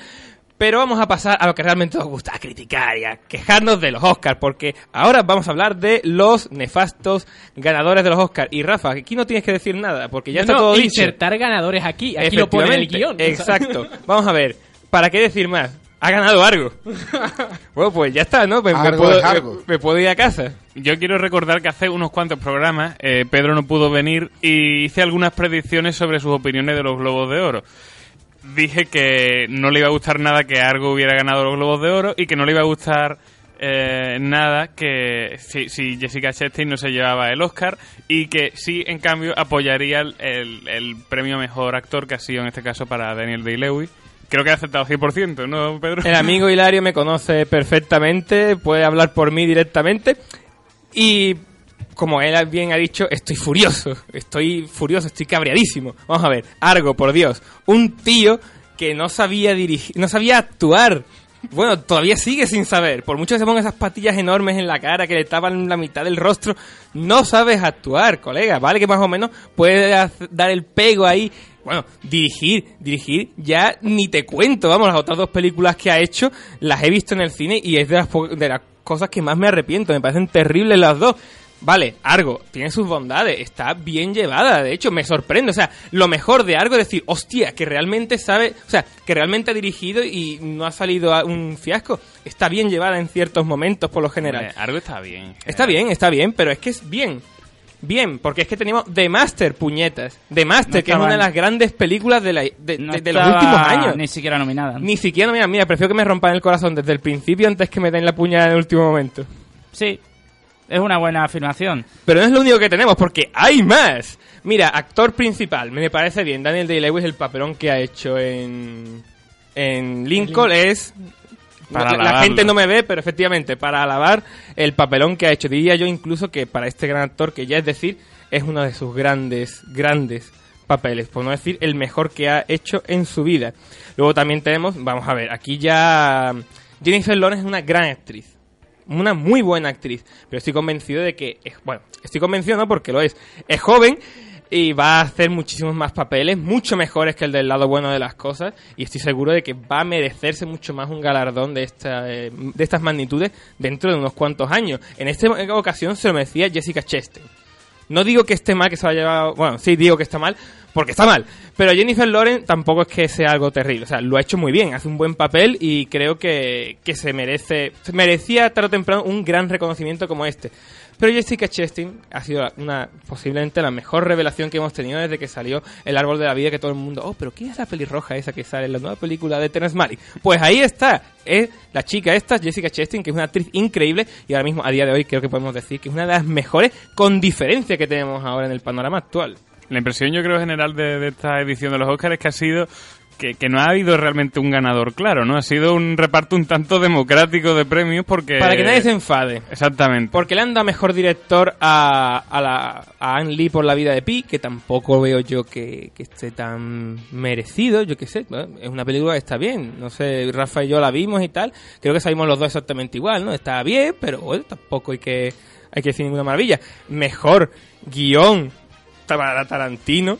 Pero vamos a pasar a lo que realmente nos gusta, a criticar y a quejarnos de los Oscars, porque ahora vamos a hablar de los nefastos ganadores de los Oscars. Y Rafa, aquí no tienes que decir nada, porque ya No, está no, todo dicho. insertar ganadores aquí. Aquí lo pone en el guion. Exacto. Vamos a ver, ¿para qué decir más? Ha ganado algo. (laughs) bueno, pues ya está, ¿no? Me, me puedo, me- me puedo ir a casa. Yo quiero recordar que hace unos cuantos programas eh, Pedro no pudo venir y hice algunas predicciones sobre sus opiniones de los Globos de Oro. Dije que no le iba a gustar nada que Argo hubiera ganado los Globos de Oro y que no le iba a gustar eh, nada que si, si Jessica Chastain no se llevaba el Oscar y que sí, en cambio, apoyaría el, el- el premio Mejor Actor que ha sido en este caso para Daniel Day-Lewis. Creo que ha aceptado 100%, ¿no, Pedro? El amigo (laughs) Hilario me conoce perfectamente, puede hablar por mí directamente. Y como él bien ha dicho, estoy furioso. Estoy furioso, estoy cabreadísimo. Vamos a ver, Argo, por Dios. Un tío que no sabía dirigir, no sabía actuar. Bueno, todavía sigue sin saber. Por mucho que se ponga esas patillas enormes en la cara que le tapan la mitad del rostro, no sabes actuar, colega. Vale que más o menos puedes dar el pego ahí. Bueno, dirigir, dirigir, ya ni te cuento. Vamos, las otras dos películas que ha hecho las he visto en el cine y es de las, po- de las cosas que más me arrepiento. Me parecen terribles las dos. Vale, Argo tiene sus bondades, está bien llevada, de hecho me sorprende, o sea, lo mejor de Argo es decir, hostia, que realmente sabe, o sea, que realmente ha dirigido y no ha salido a un fiasco, está bien llevada en ciertos momentos por lo general. Argo está bien. Está bien, está bien, pero es que es bien. Bien, porque es que tenemos The Master, puñetas. The Master, No que es una de las grandes películas de, la- de, No de- de los últimos años. Ni siquiera nominada. Ni siquiera, mira, mira, prefiero que me rompan el corazón desde el principio antes que me den la puñalada en el último momento. Sí, es una buena afirmación. Pero no es lo único que tenemos, porque hay más. Mira, actor principal, me parece bien. Daniel Day-Lewis, el papelón que ha hecho en, en Lincoln es... Para la- gente no me ve, pero efectivamente, para alabar el papelón que ha hecho. Diría yo incluso que para este gran actor, que ya es decir, es uno de sus grandes, grandes papeles, por no decir el mejor que ha hecho en su vida. Luego también tenemos, vamos a ver, aquí ya Jennifer Lawrence es una gran actriz una muy buena actriz, pero estoy convencido de que, es, bueno, estoy convencido no porque lo es, es joven y va a hacer muchísimos más papeles, mucho mejores que el del lado bueno de las cosas, y estoy seguro de que va a merecerse mucho más un galardón de, esta, eh, de estas magnitudes dentro de unos cuantos años. En esta ocasión se lo merecía Jessica Chastain. No digo que esté mal que se haya llevado. Bueno, sí digo que está mal, porque está mal. Pero Jennifer Lawrence tampoco es que sea algo terrible. O sea, lo ha hecho muy bien, hace un buen papel y creo que, que se merece. Merecía tarde o temprano un gran reconocimiento como este. Pero Jessica Chastain ha sido una posiblemente la mejor revelación que hemos tenido desde que salió El Árbol de la Vida, que todo el mundo, oh, pero ¿quién es la pelirroja esa que sale en la nueva película de Terrence Malick? Pues ahí está, es la chica esta, Jessica Chastain, que es una actriz increíble y ahora mismo, a día de hoy, creo que podemos decir que es una de las mejores con diferencia que tenemos ahora en el panorama actual. La impresión yo creo general de, de esta edición de los Oscars es que ha sido que, que no ha habido realmente un ganador claro, ¿no? Ha sido un reparto un tanto democrático de premios porque... Para que nadie se enfade. Exactamente. Porque le han dado mejor director a, a, la, a Anne Lee por la vida de Pi, que tampoco veo yo que, que esté tan merecido, yo qué sé. Es una película que está bien. No sé, Rafa y yo la vimos y tal. Creo que salimos los dos exactamente igual, ¿no? Está bien, pero bueno, tampoco hay que, hay que decir ninguna maravilla. Mejor guion para Tarantino.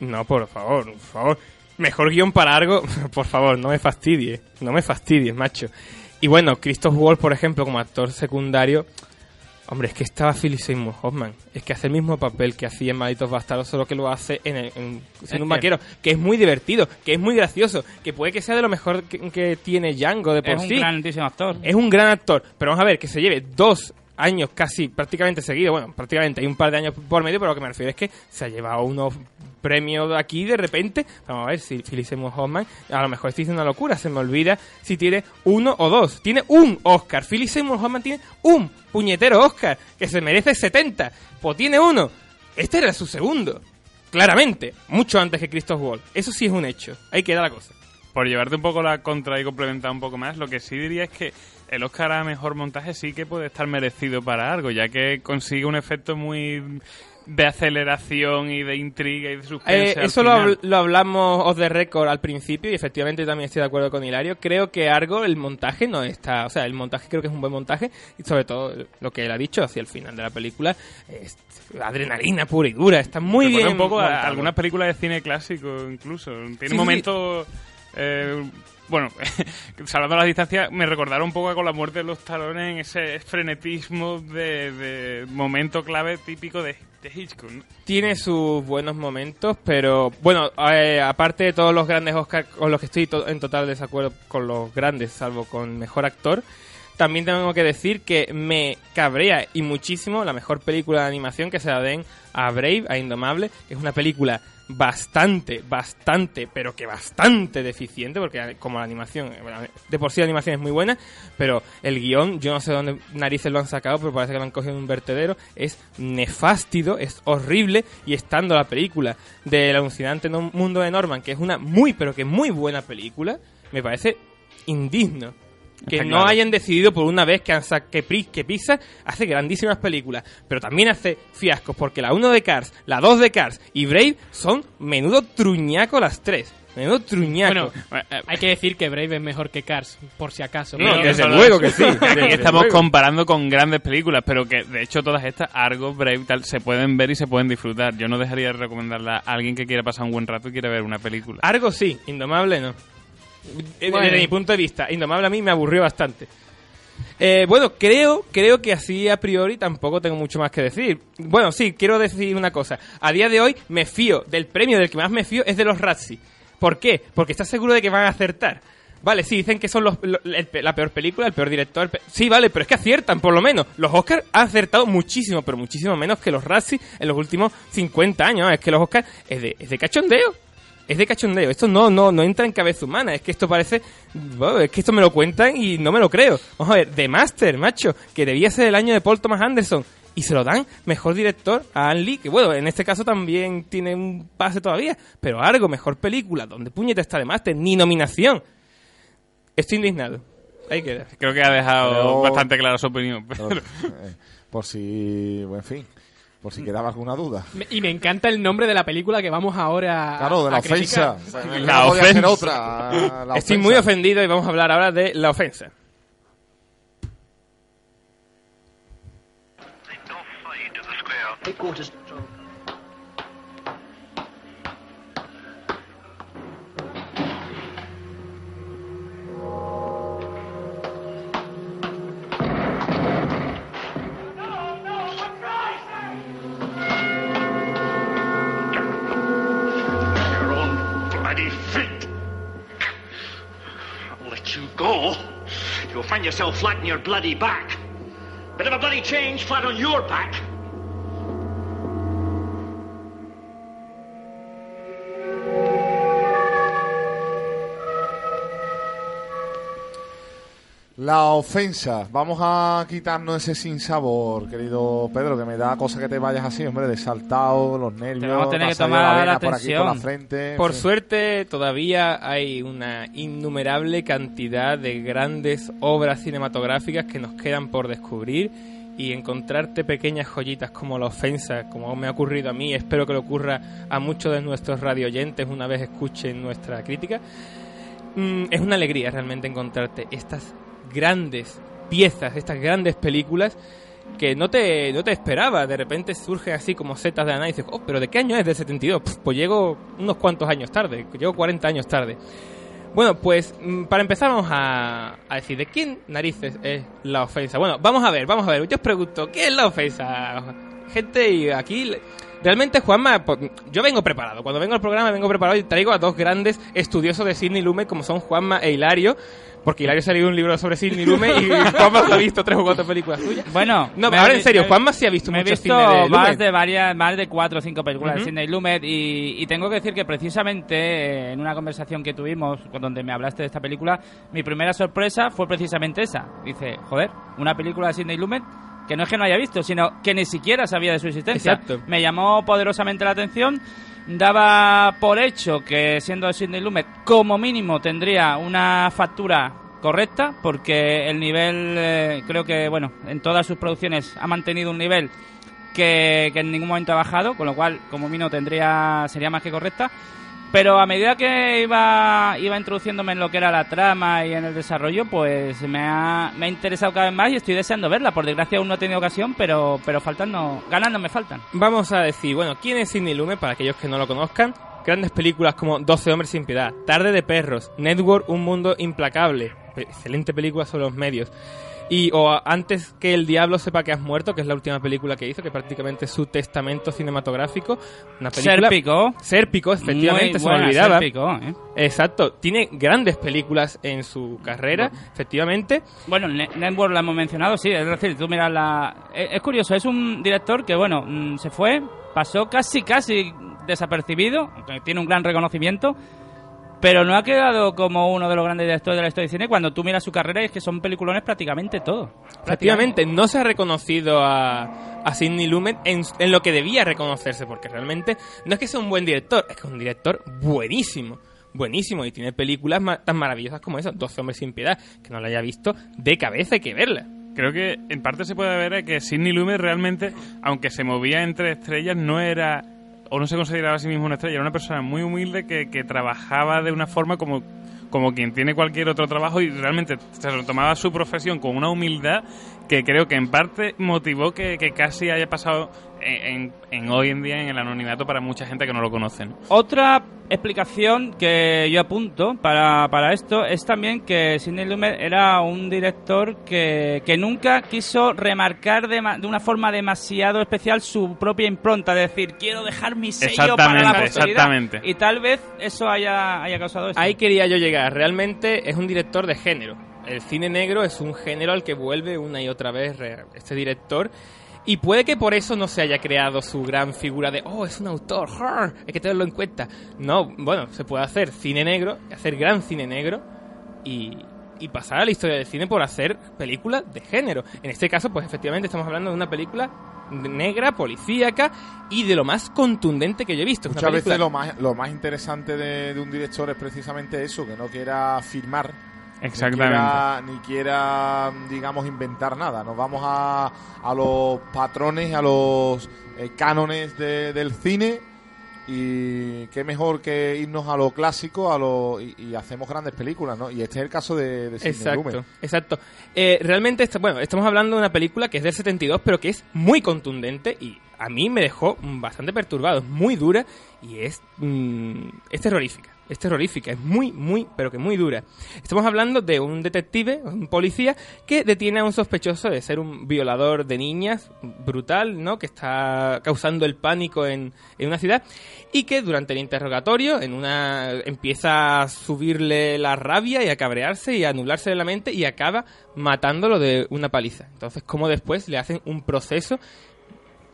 No, por favor, por favor. Mejor guion para algo, (laughs) por favor, no me fastidies. No me fastidies, macho. Y bueno, Christoph Waltz, por ejemplo, como actor secundario, hombre, es que estaba Philip Seymour Hoffman. Es que hace el mismo papel que hacía en Malditos Bastardos, solo que lo hace en, el- en- siendo un que- vaquero, que es muy divertido, que es muy gracioso, que puede que sea de lo mejor que, que tiene Django de por Es un sí. grandísimo actor. Es un gran actor, pero vamos a ver, que se lleve dos años casi prácticamente seguidos, bueno, prácticamente hay un par de años por medio, pero lo que me refiero es que se ha llevado unos premios aquí de repente. Vamos a ver si Philip Seymour Hoffman, a lo mejor estoy diciendo una locura, se me olvida si tiene uno o dos. Tiene un Oscar. Philip Seymour Hoffman tiene un puñetero Oscar, que se merece 70. Pues tiene uno. Este era su segundo. Claramente, mucho antes que Christoph Waltz. Eso sí es un hecho. Ahí queda la cosa. Por llevarte un poco la contra y complementar un poco más, lo que sí diría es que el Oscar a mejor montaje sí que puede estar merecido para algo, ya que consigue un efecto muy de aceleración y de intriga y de suspense. Eh, al eso lo, hablamos off the record al principio y efectivamente también estoy de acuerdo con Hilario. Creo que Argo, el montaje no está... O sea, el montaje creo que es un buen montaje y sobre todo lo que él ha dicho hacia el final de la película es adrenalina pura y dura. Está muy Recuerda bien un poco a algunas películas de cine clásico incluso. Tiene sí. momentos... eh, bueno, (laughs) salvando las distancias, me recordaron un poco con la muerte de los talones en ese frenetismo de, momento clave típico de, Hitchcock. Tiene sus buenos momentos, pero bueno, aparte de todos los grandes Oscars con los que estoy to- en total desacuerdo con los grandes, salvo con mejor actor, también tengo que decir que me cabrea y muchísimo la mejor película de animación que se la den a Brave, a Indomable, que es una película bastante, bastante, pero que bastante deficiente, porque como la animación, eh, de por sí la animación es muy buena, pero el guion, yo no sé dónde narices lo han sacado, pero parece que lo han cogido en un vertedero, es nefástido, es horrible, y estando la película del alucinante mundo de Norman, que es una muy, pero que muy buena película, me parece indigno. Que Está no claro. hayan decidido por una vez que, han sa- que, que Pixar hace grandísimas películas, pero también hace fiascos, porque la 1 de Cars, la 2 de Cars y Brave son menudo truñaco las tres. Menudo truñaco. Bueno, hay que decir que Brave es mejor que Cars, por si acaso. No, Pero- desde luego que sí. (laughs) Estamos luego. comparando con grandes películas, pero que de hecho todas estas, Argo, Brave tal, se pueden ver y se pueden disfrutar. Yo no dejaría de recomendarla a alguien que quiera pasar un buen rato y quiera ver una película. Argo sí, Indomable no. Bueno. Desde mi punto de vista, Indomable a mí me aburrió bastante. Eh, bueno, creo, creo que así a priori tampoco tengo mucho más que decir. Bueno, sí, quiero decir una cosa. A día de hoy me fío, del premio del que más me fío es de los Razzie. ¿Por qué? Porque estás seguro de que van a acertar. Vale, sí, dicen que son los, lo- el pe- la peor película, el peor director. el pe- sí, vale, pero es que aciertan, por lo menos. Los Oscars han acertado muchísimo, pero muchísimo menos que los Razzie en los últimos 50 años. Es que los Oscars es de, es de cachondeo. Es de cachondeo. Esto no, no, no entra en cabeza humana. Es que esto parece. bueno, es que esto me lo cuentan y no me lo creo. Vamos a ver, The Master, macho, que debía ser el año de Paul Thomas Anderson. Y se lo dan mejor director a Anne Lee, que bueno, en este caso también tiene un pase todavía. Pero algo, mejor película. ¿Dónde puñeta está The Master? Ni nominación. Estoy indignado. Ahí queda. Creo que ha dejado Pero- bastante clara su opinión. (laughs) pero- por si, en fin, por si quedaba alguna duda. Me- Y me encanta el nombre de la película que vamos ahora a Claro, de la ofensa. La No podía hacer ofensa. otra. la Estoy ofensa. muy ofendido y vamos a hablar ahora de la ofensa. Your You'll find yourself flat on your bloody back. Bit of a bloody change, flat on your back. La ofensa. Vamos a quitarnos ese sinsabor, querido Pedro, que me da cosa que te vayas así, hombre, de saltado, los nervios. vamos a tener te que tomar vena la por aquí, por la frente. en Por suerte, todavía hay una innumerable cantidad de grandes obras cinematográficas que nos quedan por descubrir y encontrarte pequeñas joyitas como La Ofensa, como me ha ocurrido a mí, espero que le ocurra a muchos de nuestros radioyentes una vez escuchen nuestra crítica. Mm, es una alegría realmente encontrarte estas grandes piezas, estas grandes películas que no te, no te esperaba. De repente surge así como setas de análisis. Oh, pero ¿de qué año es? ¿Del 72? Pf, pues llego unos cuantos años tarde. Llego 40 años tarde. Bueno, pues mm, para empezar vamos a, a decir de quién narices es la ofensa. Bueno, vamos a ver, vamos a ver. Yo os pregunto, ¿qué es la ofensa? Gente, aquí realmente Juanma, pues, yo vengo preparado. Cuando vengo al programa vengo preparado y traigo a dos grandes estudiosos de Sidney Lumet como son Juanma e Hilario. Porque Hilario se ha leído un libro sobre Sidney Lumet y (laughs) Juanma ha visto tres o cuatro películas suyas. Bueno, No, me ahora he- en serio, Juanma sí ha visto me he mucho visto cine de más Lumet. de varias, más de cuatro o cinco películas Ujú. de Sidney Lumet y, y tengo que decir que precisamente eh, en una conversación que tuvimos donde me hablaste de esta película, mi primera sorpresa fue precisamente esa. Dice, joder, una película de Sidney Lumet que no es que no haya visto, sino que ni siquiera sabía de su existencia. Exacto. Me llamó poderosamente la atención. Daba por hecho que siendo de Sidney Lumet, como mínimo tendría una factura correcta, porque el nivel, eh, creo que, bueno, en todas sus producciones ha mantenido un nivel que, que en ningún momento ha bajado, con lo cual, como mínimo, tendría sería más que correcta. Pero a medida que iba, iba introduciéndome en lo que era la trama y en el desarrollo, pues me ha, me ha interesado cada vez más y estoy deseando verla. Por desgracia aún no he tenido ocasión, pero, pero faltando, ganas no me faltan. Vamos a decir, bueno, ¿quién es Sidney Lumet? Para aquellos que no lo conozcan. Grandes películas como 12 hombres sin piedad, Tarde de perros, Network, Un mundo implacable. Excelente película sobre los medios. Y o antes que el diablo sepa que has muerto, que es la última película que hizo, que prácticamente es su testamento cinematográfico. Una película Sérpico. Sérpico, efectivamente, se me olvidaba. Sérpico, ¿eh? Exacto, tiene grandes películas en su carrera, efectivamente. Bueno, Ne- Network la hemos mencionado, sí, es decir, tú miras la... Es, es curioso, es un director que, bueno, mm, se fue, pasó casi, casi desapercibido, tiene un gran reconocimiento, pero no ha quedado como uno de los grandes directores de la historia de cine cuando tú miras su carrera y es que son peliculones prácticamente todo. Efectivamente, no se ha reconocido a, a Sidney Lumet en, en lo que debía reconocerse, porque realmente no es que sea un buen director, es que es un director buenísimo. Buenísimo, y tiene películas ma- tan maravillosas como esa, 12 hombres sin piedad, que no la haya visto de cabeza, hay que verla. Creo que en parte se puede ver que Sidney Lumet realmente, aunque se movía entre estrellas, no era o no se consideraba a sí mismo una estrella, era una persona muy humilde que, que trabajaba de una forma como, como quien tiene cualquier otro trabajo y realmente se tomaba su profesión con una humildad que creo que en parte motivó que, que casi haya pasado en, en- hoy en día en el anonimato para mucha gente que no lo conoce. ¿no? Otra explicación que yo apunto para, para esto es también que Sidney Lumet era un director que, que nunca quiso remarcar de, de una forma demasiado especial su propia impronta, de decir, quiero dejar mi sello para la Exactamente, posteridad. exactamente. Y tal vez eso haya, haya causado eso. Ahí quería yo llegar. Realmente es un director de género. El cine negro es un género al que vuelve una y otra vez este director. Y puede que por eso no se haya creado su gran figura de, oh, es un autor, hay que tenerlo en cuenta. No, bueno, se puede hacer cine negro, hacer gran cine negro y, y pasar a la historia del cine por hacer películas de género. En este caso, pues efectivamente estamos hablando de una película negra, policíaca y de lo más contundente que yo he visto. Muchas veces película- lo más, lo más interesante de, de un director es precisamente eso, que no quiera firmar. Exactamente. Ni quiera, ni quiera, digamos, inventar nada. Nos vamos a, a los patrones, a los eh, cánones de- del cine. Y qué mejor que irnos a lo clásico a lo, y, y hacemos grandes películas, ¿no? Y este es el caso de, de Exacto, exacto. Eh, realmente, esta- bueno, estamos hablando de una película que es del 72, pero que es muy contundente y a mí me dejó bastante perturbado. Es muy dura y es, mm, es terrorífica. Es terrorífica, es muy, muy, pero que muy dura. Estamos hablando de un detective, un policía, que detiene a un sospechoso de ser un violador de niñas, brutal, ¿no? Que está causando el pánico en, en una ciudad y que durante el interrogatorio en una empieza a subirle la rabia y a cabrearse y a anularse de la mente y acaba matándolo de una paliza. Entonces, como después le hacen un proceso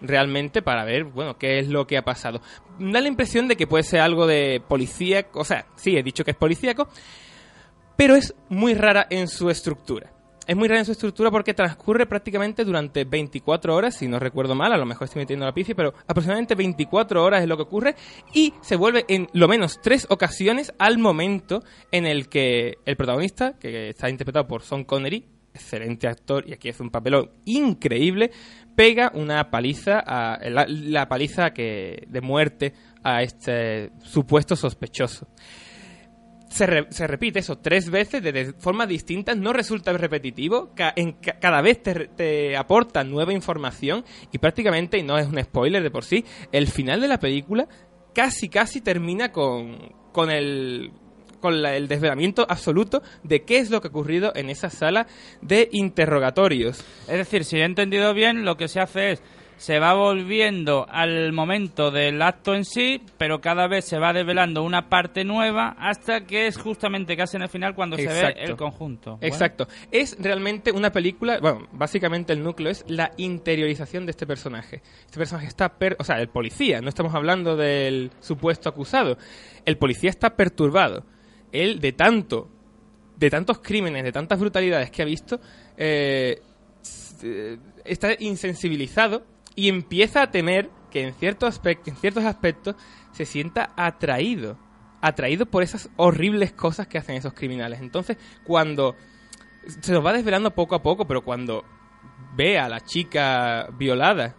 realmente para ver, bueno, qué es lo que ha pasado. Da la impresión de que puede ser algo de policía, o sea, sí, he dicho que es policíaco, pero es muy rara en su estructura. es muy rara en su estructura porque transcurre prácticamente durante 24 horas, si no recuerdo mal, a lo mejor estoy metiendo la pifi, pero aproximadamente 24 horas es lo que ocurre y se vuelve en lo menos tres ocasiones al momento en el que el protagonista, que está interpretado por Sean Connery, excelente actor y aquí hace un papelón increíble, pega una paliza, a, la, la paliza que de muerte a este supuesto sospechoso. Se, se repite eso tres veces de, de formas distintas, no resulta repetitivo, en ca- cada vez te, te aporta nueva información y prácticamente, y no es un spoiler de por sí, el final de la película casi casi termina con, con el con la- el desvelamiento absoluto de qué es lo que ha ocurrido en esa sala de interrogatorios. Es decir, si he entendido bien, lo que se hace es se va volviendo al momento del acto en sí, pero cada vez se va develando una parte nueva hasta que es justamente casi en el final cuando se ve el conjunto. Exacto. Es realmente una película, bueno, básicamente el núcleo es la interiorización de este personaje. Este personaje está, per- o sea, el policía, no estamos hablando del supuesto acusado. El policía está perturbado. Él de tanto, de tantos crímenes, de tantas brutalidades que ha visto, eh, eh, está insensibilizado y empieza a temer que en ciertos aspectos, en ciertos aspectos se sienta atraído, atraído por esas horribles cosas que hacen esos criminales. Entonces, cuando se nos va desvelando poco a poco, pero cuando ve a la chica violada,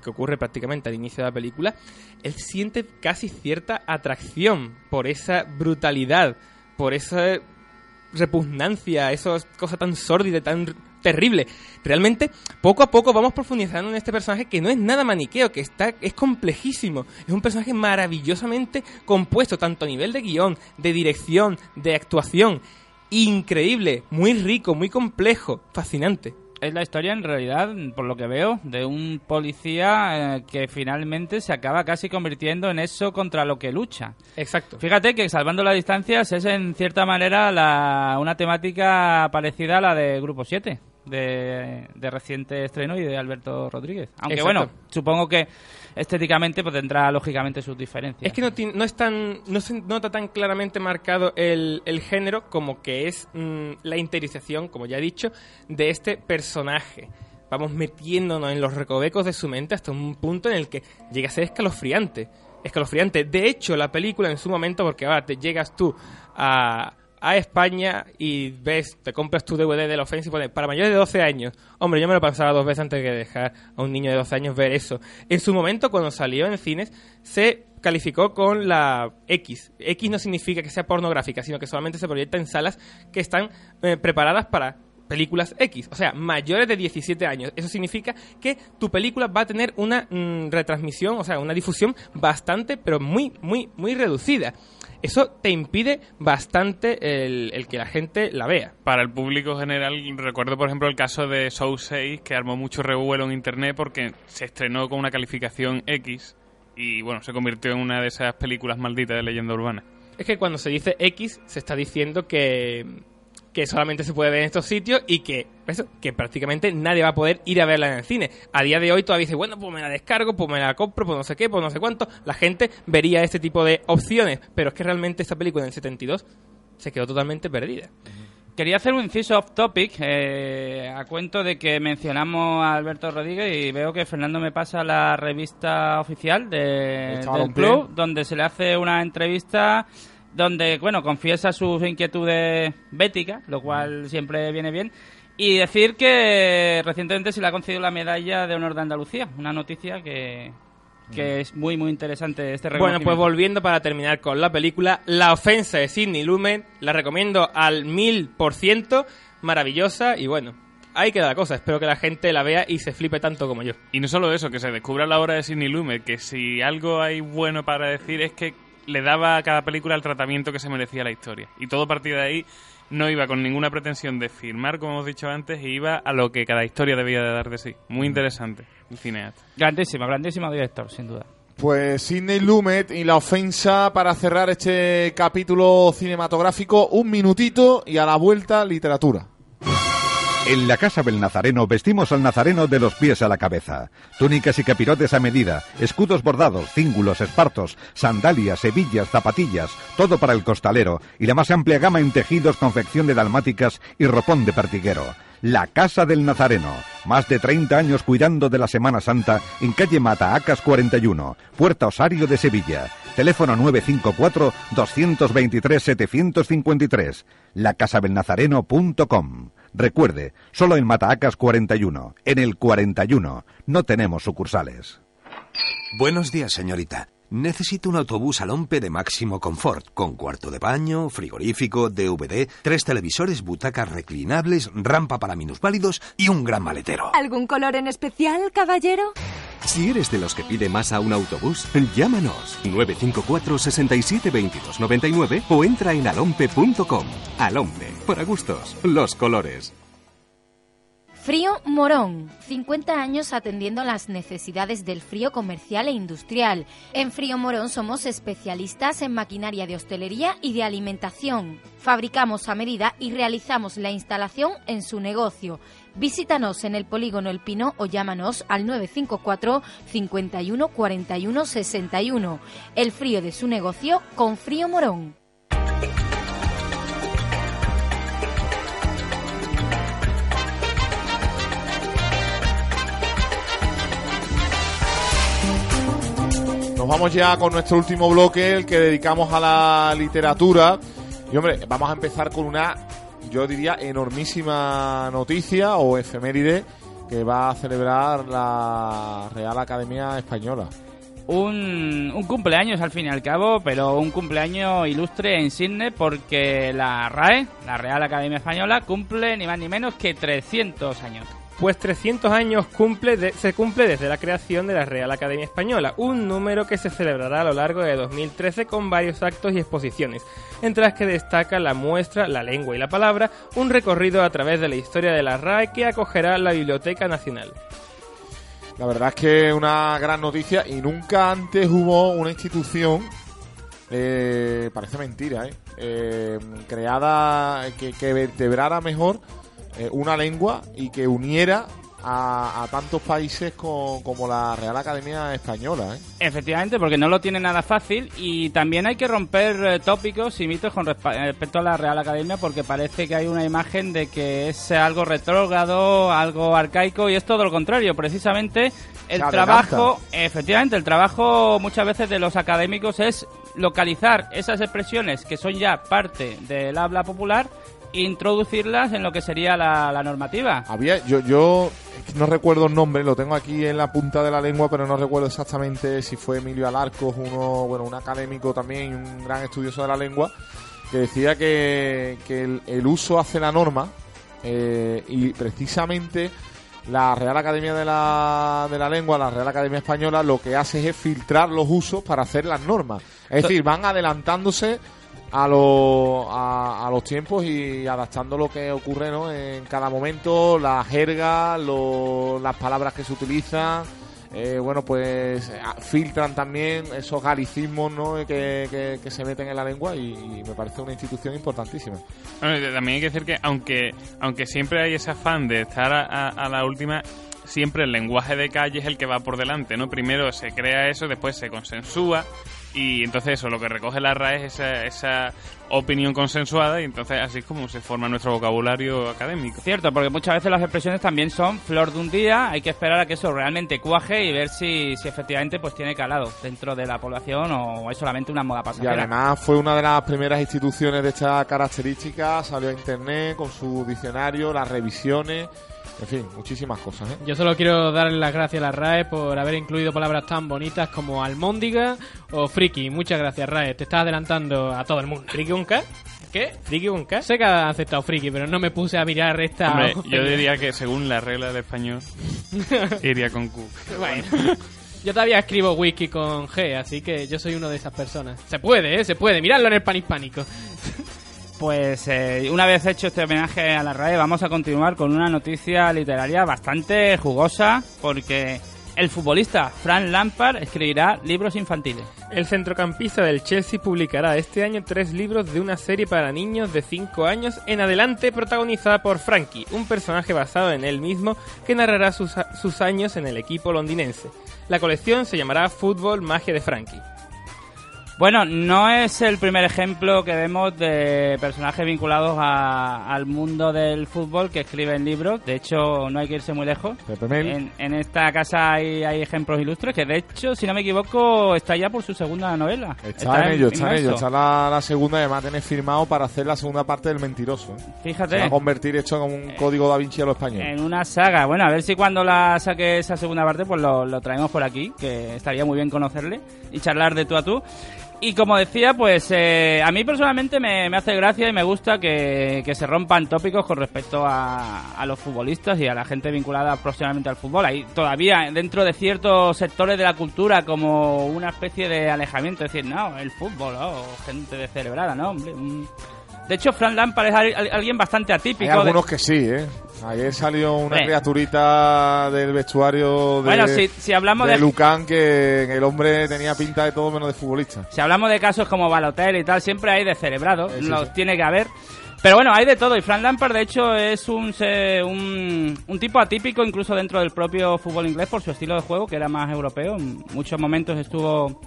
que ocurre prácticamente al inicio de la película, él siente casi cierta atracción por esa brutalidad, por esa repugnancia, esa cosa tan sórdida, y tan terrible. Realmente, poco a poco vamos profundizando en este personaje que no es nada maniqueo, que está es complejísimo. Es un personaje maravillosamente compuesto, tanto a nivel de guion, de dirección, de actuación. Increíble, muy rico, muy complejo, fascinante. Es la historia, en realidad, por lo que veo, de un policía eh, que finalmente se acaba casi convirtiendo en eso contra lo que lucha. Exacto. Fíjate que Salvando las Distancias es, en cierta manera, la, una temática parecida a la de Grupo 7, de, de reciente estreno y de Alberto Rodríguez. Aunque Exacto. bueno, supongo que estéticamente pues, tendrá lógicamente sus diferencias. Es que no, no es tan, no se nota tan claramente marcado el, el género como que es mm, la interiorización, como ya he dicho, de este personaje. Vamos metiéndonos en los recovecos de su mente hasta un punto en el que llega a ser escalofriante. Escalofriante. De hecho, la película en su momento, porque ahora te llegas tú a, a España y ves, te compras tu DVD de la ofensa y pones para mayores de 12 años. Hombre, yo me lo pensaba dos veces antes de dejar a un niño de 12 años ver eso. En su momento, cuando salió en cines, se calificó con la X. X no significa que sea pornográfica, sino que solamente se proyecta en salas que están eh, preparadas para películas X, o sea, mayores de 17 años. Eso significa que tu película va a tener una mm, retransmisión, o sea, una difusión bastante, pero muy, muy, muy reducida. Eso te impide bastante el, el que la gente la vea. Para el público general, recuerdo por ejemplo el caso de Show 6, que armó mucho revuelo en internet porque se estrenó con una calificación X y bueno, se convirtió en una de esas películas malditas de leyenda urbana. Es que cuando se dice X, se está diciendo que, que solamente se puede ver en estos sitios y que, eso, que prácticamente nadie va a poder ir a verla en el cine. A día de hoy todavía dice, bueno, pues me la descargo, pues me la compro, pues no sé qué, pues no sé cuánto. La gente vería este tipo de opciones, pero es que realmente esta película en el 72 se quedó totalmente perdida. Quería hacer un inciso off topic eh, a cuento de que mencionamos a Alberto Rodríguez y veo que Fernando me pasa la revista oficial de, del club donde se le hace una entrevista donde, bueno, confiesa sus inquietudes béticas, lo cual siempre viene bien. Y decir que recientemente se le ha concedido la medalla de honor de Andalucía, una noticia que, que es muy, muy interesante este Bueno, pues volviendo para terminar con la película, La ofensa de Sidney Lumet, la recomiendo al mil por ciento, maravillosa y bueno, ahí queda la cosa, espero que la gente la vea y se flipe tanto como yo. Y no solo eso, que se descubra la obra de Sidney Lumet, que si algo hay bueno para decir es que le daba a cada película el tratamiento que se merecía la historia. Y todo a partir de ahí no iba con ninguna pretensión de firmar, como hemos dicho antes, y iba a lo que cada historia debía de dar de sí. Muy interesante, el cineasta. Grandísimo, grandísimo director, sin duda. Pues Sidney Lumet y la ofensa para cerrar este capítulo cinematográfico, un minutito y a la vuelta literatura. En la Casa del Nazareno vestimos al nazareno de los pies a la cabeza. Túnicas y capirotes a medida, escudos bordados, cíngulos, espartos, sandalias, hebillas, zapatillas, todo para el costalero y la más amplia gama en tejidos, confección de dalmáticas y ropón de pertiguero. La Casa del Nazareno. Más de 30 años cuidando de la Semana Santa en calle Mataacas 41, Puerta Osario de Sevilla. Teléfono 954-223-753. Lacasadelnazareno.com. Recuerde, solo en Mataacas 41. En el 41 no tenemos sucursales. Buenos días, señorita. Necesito un autobús al Ompe de máximo confort, con cuarto de baño, frigorífico, DVD, tres televisores, butacas reclinables, rampa para minusválidos y un gran maletero. ¿Algún color en especial, caballero? Si eres de los que pide más a un autobús, llámanos 954 67 22 99 o entra en alompe.com. Alompe, para gustos, los colores. Frío Morón, 50 años atendiendo las necesidades del frío comercial e industrial. En Frío Morón somos especialistas en maquinaria de hostelería y de alimentación. Fabricamos a medida y realizamos la instalación en su negocio. Visítanos en el polígono El Pino o llámanos al 954 51 41 61. El frío de su negocio con Frío Morón. Nos vamos ya con nuestro último bloque, el que dedicamos a la literatura. Y hombre, vamos a empezar con una, yo diría, enormísima noticia o efeméride que va a celebrar la Real Academia Española. Un, cumpleaños al fin y al cabo, pero un cumpleaños ilustre e insigne porque la RAE, la Real Academia Española, cumple ni más ni menos que 300 años. Pues 300 años cumple se cumple desde la creación de la Real Academia Española, un número que se celebrará a lo largo de 2013 con varios actos y exposiciones, entre las que destaca la muestra La lengua y la palabra, un recorrido a través de la historia de la RAE que acogerá la Biblioteca Nacional. La verdad es que es una gran noticia y nunca antes hubo una institución, eh, parece mentira, ¿eh? Eh, creada que vertebrara mejor eh, una lengua y que uniera a, a tantos países co- como la Real Academia Española. ¿eh? Efectivamente, porque no lo tiene nada fácil y también hay que romper eh, tópicos y mitos con eh, respecto a la Real Academia porque parece que hay una imagen de que es algo retrógrado, algo arcaico y es todo lo contrario. Precisamente el trabajo, efectivamente, el trabajo muchas veces de los académicos es localizar esas expresiones que son ya parte del habla popular introducirlas en lo que sería la, la normativa. Había, yo, yo no recuerdo el nombre, lo tengo aquí en la punta de la lengua, pero no recuerdo exactamente si fue Emilio Alarcos, uno, bueno, un académico también, un gran estudioso de la lengua, que decía que, que el, el uso hace la norma eh, y precisamente la Real Academia de la, de la Lengua, la Real Academia Española, lo que hace es filtrar los usos para hacer las normas. Es decir, van adelantándose a, lo- a, los tiempos y adaptando lo que ocurre ¿no? en cada momento, la jerga, lo- las palabras que se utilizan. eh, bueno, pues eh, filtran también esos galicismos ¿no? que, que- se meten en la lengua y, me parece una institución importantísima. Bueno, también hay que decir que aunque, aunque siempre hay ese afán de estar a- a la última, siempre el lenguaje de calle es el que va por delante, ¿no? Primero se crea eso, después se consensúa y entonces eso, lo que recoge la RAE es esa, esa opinión consensuada y entonces así es como se forma nuestro vocabulario académico. Cierto, porque muchas veces las expresiones también son flor de un día, hay que esperar a que eso realmente cuaje y ver si, si efectivamente pues tiene calado dentro de la población o es solamente una moda Y pasajera. además fue una de las primeras instituciones de esta característica, salió a internet con su diccionario, las revisiones, en fin, muchísimas cosas. ¿eh? Yo solo quiero darle las gracias a la RAE por haber incluido palabras tan bonitas como almóndiga o friki. Muchas gracias, RAE. Te estás adelantando a todo el mundo. ¿Friki un K? ¿Qué? ¿Friki un K? Sé que ha aceptado friki, pero no me puse a mirar esta... Hombre, yo diría que según la regla del español (laughs) iría con Q. Bueno. Yo todavía escribo wiki con G, así que yo soy uno de esas personas. Se puede, ¿eh? Se puede. Miradlo en el pan hispánico. Pues eh, una vez hecho este homenaje a la RAE, vamos a continuar con una noticia literaria bastante jugosa, porque el futbolista Frank Lampard escribirá libros infantiles. El centrocampista del Chelsea publicará este año tres libros de una serie para niños de 5 años en adelante protagonizada por Frankie, un personaje basado en él mismo que narrará sus, sus años en el equipo londinense. La colección se llamará Fútbol Magia de Frankie. Bueno, no es el primer ejemplo que vemos de personajes vinculados a- al mundo del fútbol que escriben libros. De hecho, no hay que irse muy lejos. En, en esta casa hay, hay ejemplos ilustres que, de hecho, si no me equivoco, está ya por su segunda novela. Está, en ello, está en ello. Está la, la segunda además tiene firmado para hacer la segunda parte del mentiroso. ¿eh? Fíjate. Se va a convertir esto como un código da Vinci a lo español. En una saga. Bueno, a ver si cuando la saque esa segunda parte, pues lo, lo traemos por aquí, que estaría muy bien conocerle y charlar de tú a tú. Y como decía, pues eh, a mí personalmente me, me hace gracia y me gusta que, que se rompan tópicos con respecto a, a los futbolistas y a la gente vinculada próximamente al fútbol. Hay todavía dentro de ciertos sectores de la cultura como una especie de alejamiento, es decir, no, el fútbol, oh, gente descerebrada, ¿no? Hombre. De hecho, Fran Lampard es al- al- alguien bastante atípico. Hay de- algunos que sí, ¿eh? Ayer salió una criaturita del vestuario de, Bueno, si- si hablamos de de- Lucan que el hombre tenía pinta de todo menos de futbolista. Si hablamos de casos como Balotelli y tal, siempre hay descerebrados, Sí, sí, los sí. tiene que haber. Pero bueno, hay de todo y Frank Lampard de hecho es un, un, un tipo atípico incluso dentro del propio fútbol inglés por su estilo de juego que era más europeo. En muchos momentos estuvo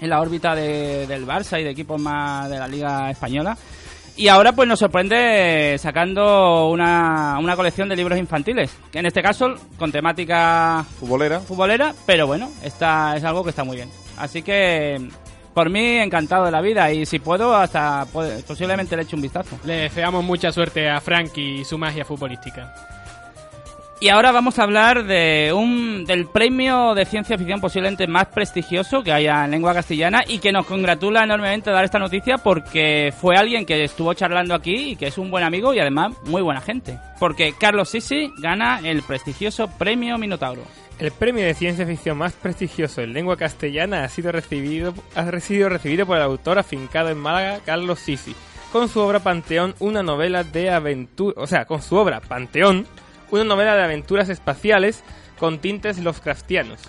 en la órbita de- del Barça y de equipos más de la Liga Española. Y ahora pues nos sorprende sacando una, una colección de libros infantiles, que en este caso con temática futbolera, futbolera pero bueno, está, es algo que está muy bien. Así que por mí encantado de la vida y si puedo hasta puede- posiblemente le eche un vistazo. Le deseamos mucha suerte a Frankie y su magia futbolística. Y ahora vamos a hablar de un del premio de ciencia ficción posiblemente más prestigioso que haya en lengua castellana y que nos congratula enormemente dar esta noticia porque fue alguien que estuvo charlando aquí y que es un buen amigo y además muy buena gente. Porque Carlos Sisi gana el prestigioso premio Minotauro. El premio de ciencia ficción más prestigioso en lengua castellana ha sido recibido, ha sido recibido por el autor afincado en Málaga, Carlos Sisi, con su obra Panteón, una novela de aventura, o sea, con su obra Panteón, una novela de aventuras espaciales con tintes Lovecraftianos.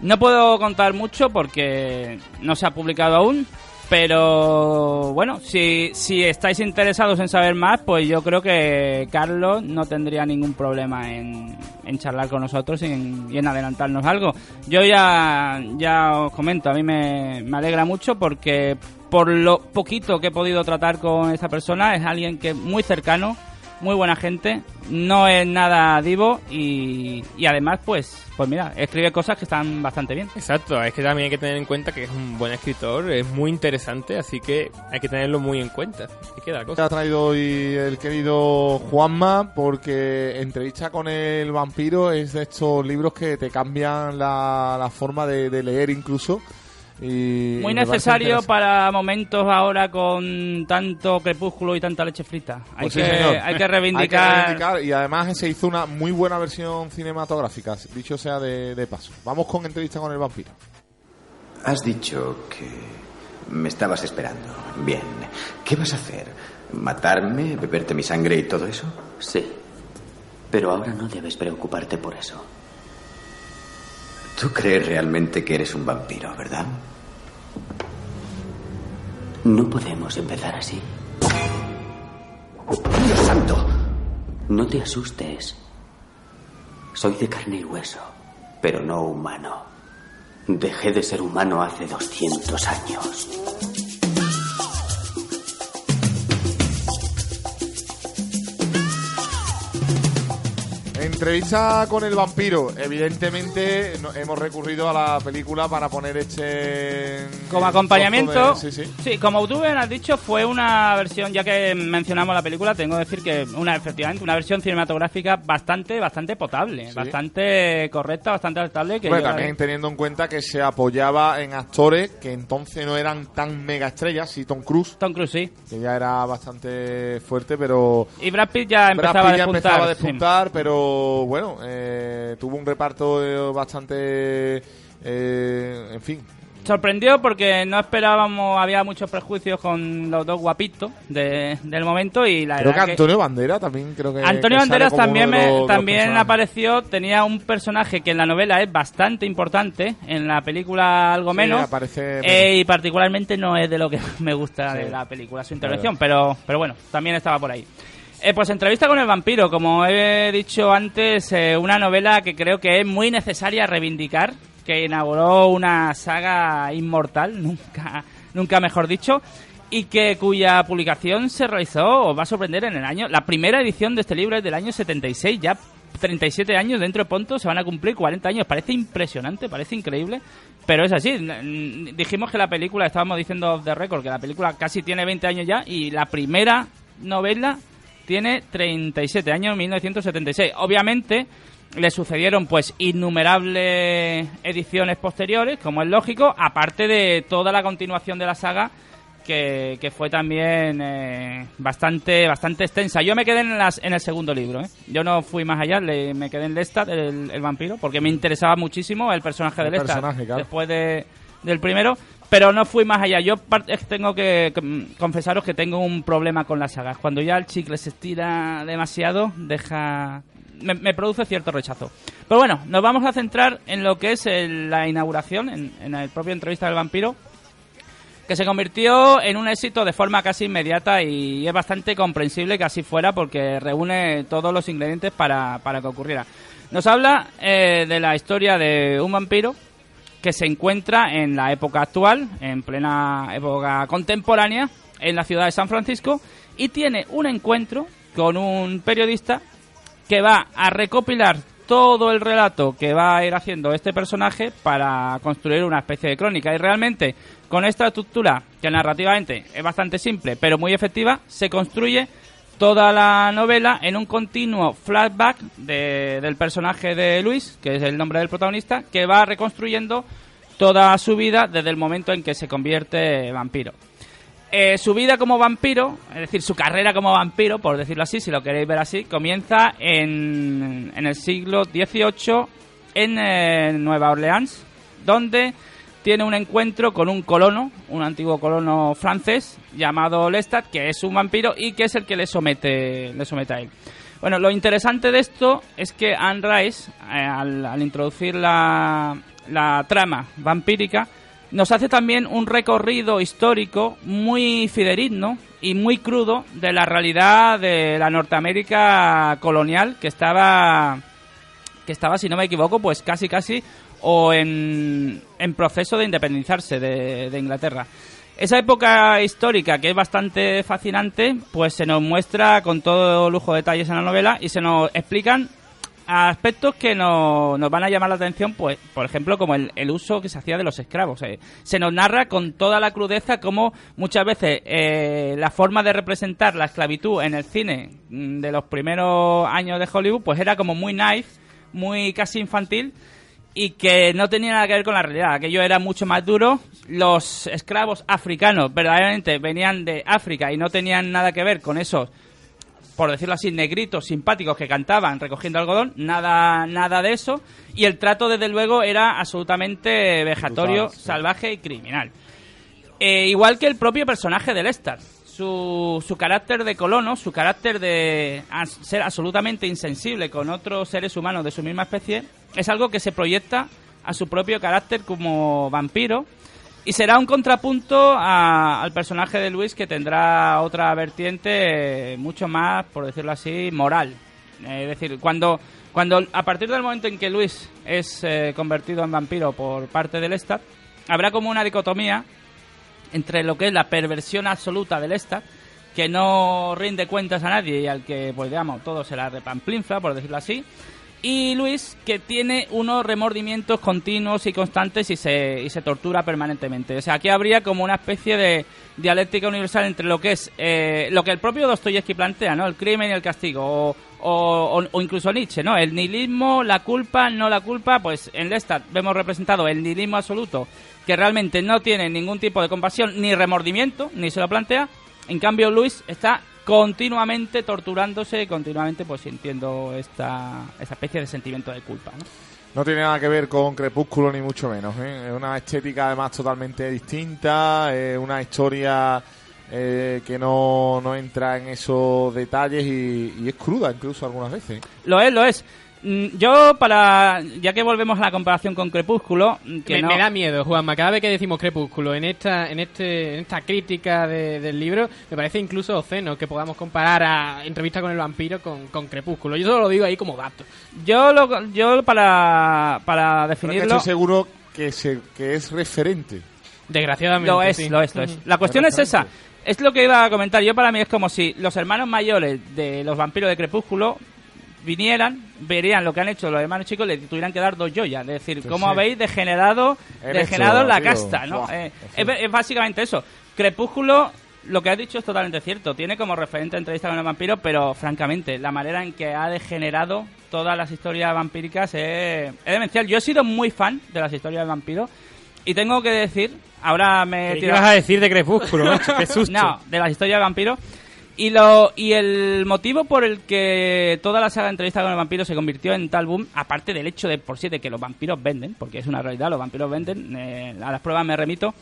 No puedo contar mucho porque no se ha publicado aún, pero bueno, si, si estáis interesados en saber más, pues yo creo que Carlos no tendría ningún problema en, en charlar con nosotros y en, y en adelantarnos algo. Yo ya, ya os comento, a mí me, me alegra mucho porque por lo poquito que he podido tratar con esta persona es alguien que es muy cercano, muy buena gente, no es nada divo y, y además pues pues mira, escribe cosas que están bastante bien. Exacto, es que también hay que tener en cuenta que es un buen escritor, es muy interesante, así que hay que tenerlo muy en cuenta. Que dar Ha cosas. traído hoy el querido Juanma porque entrevista con el vampiro es de estos libros que te cambian la, la forma de, de leer incluso. Y Muy necesario para momentos ahora con tanto crepúsculo y tanta leche frita. Hay, Pues sí, que, señor. hay que reivindicar. Hay que reivindicar, y además se hizo una muy buena versión cinematográfica, dicho sea de, de paso. Vamos con entrevista con el vampiro. Has dicho que me estabas esperando. Bien. ¿Qué vas a hacer? ¿Matarme? ¿Beberte mi sangre y todo eso? Sí. Pero ahora no debes preocuparte por eso. Tú crees realmente que eres un vampiro, ¿verdad? No podemos empezar así. ¡Dios santo! No te asustes. Soy de carne y hueso, pero no humano. Dejé de ser humano hace 200 años. Entrevista con el vampiro. Evidentemente no- hemos recurrido a la película para poner este... Como en acompañamiento, de- sí, sí. sí, como tú bien has dicho, fue una versión, ya que mencionamos la película, tengo que decir que una efectivamente una versión cinematográfica bastante bastante potable, Sí. bastante correcta, bastante aceptable. Que yo- también teniendo en cuenta que se apoyaba en actores que entonces no eran tan mega estrellas, sí, Tom Cruise. Tom Cruise, sí. Que ya era bastante fuerte, pero... Y Brad Pitt ya Brad empezaba Pitt a ya despuntar. empezaba a despuntar, pero bueno, eh, tuvo un reparto eh, bastante, eh, en fin, sorprendió porque no esperábamos, había muchos prejuicios con los dos guapitos de- del momento y la Creo que Antonio Bandera también creo que Antonio que Banderas también, los- también apareció, tenía un personaje que en la novela es bastante importante, en la película algo Sí, menos, aparece eh, y particularmente no es de lo que (laughs) me gusta de la película, su intervención, pero, pero bueno, también estaba por ahí. Eh, pues entrevista con el vampiro, como he dicho antes, eh, una novela que creo que es muy necesaria reivindicar, que inauguró una saga inmortal, (laughs) nunca, nunca mejor dicho, y que cuya publicación se realizó, os va a sorprender, en el año, la primera edición de este libro es del año 76, ya 37 años dentro de Ponto, se van a cumplir 40 años, parece impresionante, parece increíble, pero es así, dijimos que la película, estábamos diciendo off the record, que la película casi tiene 20 años ya, y la primera novela tiene 37 años, 1976. Obviamente le sucedieron pues innumerables ediciones posteriores, como es lógico, aparte de toda la continuación de la saga que, que fue también eh, bastante bastante extensa. Yo me quedé en, las, en el segundo libro, ¿eh? yo no fui más allá, le- me quedé en Lestat, el, el vampiro, porque me interesaba muchísimo el personaje de El Lestat personaje, claro. después de, del primero, pero no fui más allá. Yo tengo que confesaros que tengo un problema con las sagas. Cuando ya el chicle se estira demasiado, deja me, me produce cierto rechazo. Pero bueno, nos vamos a centrar en lo que es el- la inauguración, en, en el propio entrevista del vampiro, que se convirtió en un éxito de forma casi inmediata y es bastante comprensible que así fuera porque reúne todos los ingredientes para, para que ocurriera. Nos habla eh, de la historia de un vampiro que se encuentra en la época actual, en plena época contemporánea, en la ciudad de San Francisco, y tiene un encuentro con un periodista que va a recopilar todo el relato que va a ir haciendo este personaje para construir una especie de crónica. Y realmente, con esta estructura, que narrativamente es bastante simple, pero muy efectiva, se construye toda la novela en un continuo flashback de- del personaje de Luis, que es el nombre del protagonista, que va reconstruyendo toda su vida desde el momento en que se convierte vampiro. Eh, su vida como vampiro, es decir, su carrera como vampiro, por decirlo así, si lo queréis ver así, comienza en, en el siglo XVIII en eh, Nueva Orleans, donde tiene un encuentro con un colono, un antiguo colono francés llamado Lestat, que es un vampiro y que es el que le somete, le somete a él. Bueno, lo interesante de esto es que Anne Rice, eh, al, al introducir la, la trama vampírica, nos hace también un recorrido histórico muy fidedigno y muy crudo de la realidad de la Norteamérica colonial que estaba que estaba, si no me equivoco, pues casi casi o en, en proceso de independizarse de, de Inglaterra. Esa época histórica, que es bastante fascinante, pues se nos muestra con todo lujo de detalles en la novela y se nos explican aspectos que nos, nos van a llamar la atención, pues, por ejemplo, como el, el uso que se hacía de los esclavos. Eh, se nos narra con toda la crudeza cómo muchas veces eh, la forma de representar la esclavitud en el cine mm, de los primeros años de Hollywood, pues era como muy naif, muy casi infantil y que no tenía nada que ver con la realidad. Aquello era mucho más duro. Los esclavos africanos verdaderamente venían de África y no tenían nada que ver con esos, por decirlo así, negritos simpáticos que cantaban recogiendo algodón. Nada, nada de eso. Y el trato, desde luego, era absolutamente vejatorio, salvaje y criminal. Eh, igual que el propio personaje de Lestat. Su, su carácter de colono, su carácter de ser absolutamente insensible con otros seres humanos de su misma especie, es algo que se proyecta a su propio carácter como vampiro y será un contrapunto a- al personaje de Luis que tendrá otra vertiente mucho más, por decirlo así, moral. Es decir, cuando, cuando a partir del momento en que Luis es eh, convertido en vampiro por parte del Lestat, habrá como una dicotomía entre lo que es la perversión absoluta del Lestat, que no rinde cuentas a nadie y al que, pues digamos, todo se la repamplinfla, por decirlo así, y Luis, que tiene unos remordimientos continuos y constantes y se, y se tortura permanentemente. O sea, aquí habría como una especie de dialéctica universal entre lo que es eh, lo que el propio Dostoyevsky plantea, ¿no? El crimen y el castigo, o, incluso Nietzsche, ¿no? El nihilismo, la culpa, no la culpa, pues en Lestat vemos representado el nihilismo absoluto, que realmente no tiene ningún tipo de compasión ni remordimiento, ni se lo plantea. En cambio, Luis está continuamente torturándose, continuamente pues sintiendo esta, esta especie de sentimiento de culpa, ¿no? No tiene nada que ver con Crepúsculo ni mucho menos. ¿eh? Es una estética además totalmente distinta, es una historia eh, que no, no entra en esos detalles y, y es cruda incluso algunas veces. Lo es, lo es. Mm, Yo, para. Ya que volvemos a la comparación con Crepúsculo. mm, Que me, no- me da miedo, Juanma. Cada vez que decimos Crepúsculo en esta, en este, en esta crítica de- del libro, me parece incluso obsceno que podamos comparar a Entrevista con el vampiro con, con Crepúsculo. Yo solo lo digo ahí como dato. Yo, lo, yo para, para Pero definirlo. estoy seguro que, se, que es referente. Desgraciadamente. Lo es, sí. lo es, lo es. La cuestión es esa. Es lo que iba a comentar. Yo para mí es como si los hermanos mayores de los vampiros de Crepúsculo vinieran, verían lo que han hecho los hermanos chicos, le tuvieran que dar dos joyas. Es decir, cómo sí. habéis degenerado, En degenerado la tío. casta, ¿no? Buah, Eh, es, es básicamente eso. Crepúsculo, lo que has dicho es totalmente cierto. Tiene como referente entrevista con el vampiro, pero francamente, la manera en que ha degenerado todas las historias vampíricas es, es demencial. Yo he sido muy fan de las historias de vampiros y tengo que decir, ahora me tirado- ibas a decir de Crepúsculo, macho, (laughs) qué susto. no, de las historias de vampiros. Y, lo, y el motivo por el que toda la saga de entrevista con el vampiro se convirtió en tal boom, aparte del hecho de por sí de que los vampiros venden, porque es una realidad, los vampiros venden, eh, a las pruebas me remito,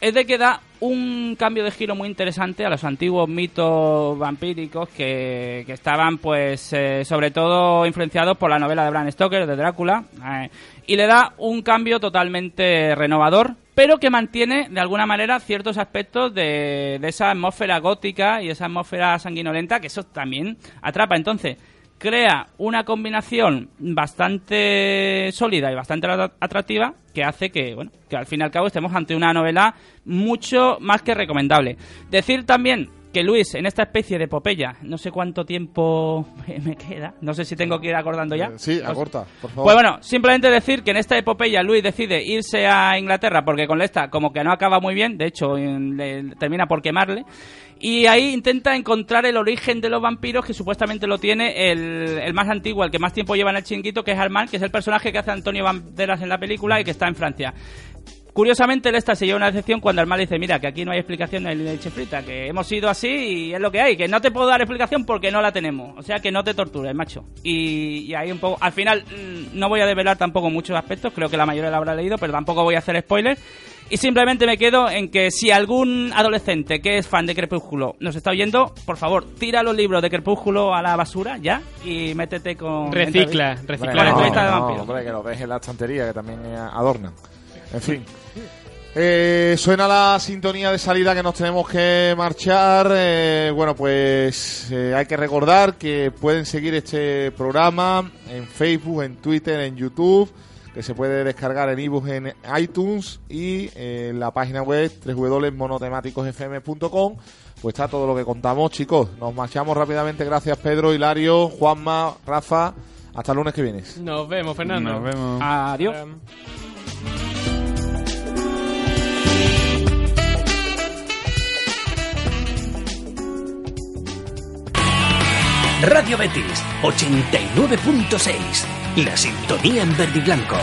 es de que da un cambio de giro muy interesante a los antiguos mitos vampíricos que, que estaban, pues, eh, sobre todo influenciados por la novela de Bram Stoker, de Drácula, eh, y le da un cambio totalmente renovador, pero que mantiene, de alguna manera, ciertos aspectos de, de esa atmósfera gótica y esa atmósfera sanguinolenta, que eso también atrapa. Entonces, crea una combinación bastante sólida y bastante atra- atractiva que hace que, bueno, que al fin y al cabo estemos ante una novela mucho más que recomendable. Decir también que Luis, en esta especie de epopeya, no sé cuánto tiempo (laughs) me- queda, no sé si tengo que ir acordando ya. Eh, Sí, acorta, por favor. Pues bueno, simplemente decir que en esta epopeya Luis decide irse a Inglaterra porque con esta como que no acaba muy bien, de hecho le- termina por quemarle. Y ahí intenta encontrar el origen de los vampiros que supuestamente lo tiene el, el más antiguo, el que más tiempo lleva en el chinguito, que es Armand, que es el personaje que hace Antonio Banderas en la película y que está en Francia. Curiosamente, el esta se lleva una decepción cuando Armand le dice, mira, que aquí no hay explicación de leche frita, que hemos ido así y es lo que hay, que no te puedo dar explicación porque no la tenemos. O sea, que no te tortures, macho. Y, y ahí un poco... Al final, mm, no voy a develar tampoco muchos aspectos, creo que la mayoría la habrá leído, pero tampoco voy a hacer spoilers. Y simplemente me quedo en que si algún adolescente que es fan de Crepúsculo nos está oyendo, por favor, tira los libros de Crepúsculo a la basura ya y métete con... Recicla, recicla. la no, no, vampiro. hombre, que lo dejes en la estantería, que también adornan. En fin. Eh, suena la sintonía de salida que nos tenemos que marchar. Eh, bueno, pues eh, hay que recordar que pueden seguir este programa en Facebook, en Twitter, en YouTube, que se puede descargar en ebook en iTunes y eh, en la página web www.monotemáticosfm.com. Pues está todo lo que contamos, chicos. Nos marchamos rápidamente. Gracias, Pedro, Hilario, Juanma, Rafa. Hasta el lunes que vienes. Nos vemos, Fernando. Nos vemos. Adiós. Radio Betis 89.6. La sintonía en verde y blanco.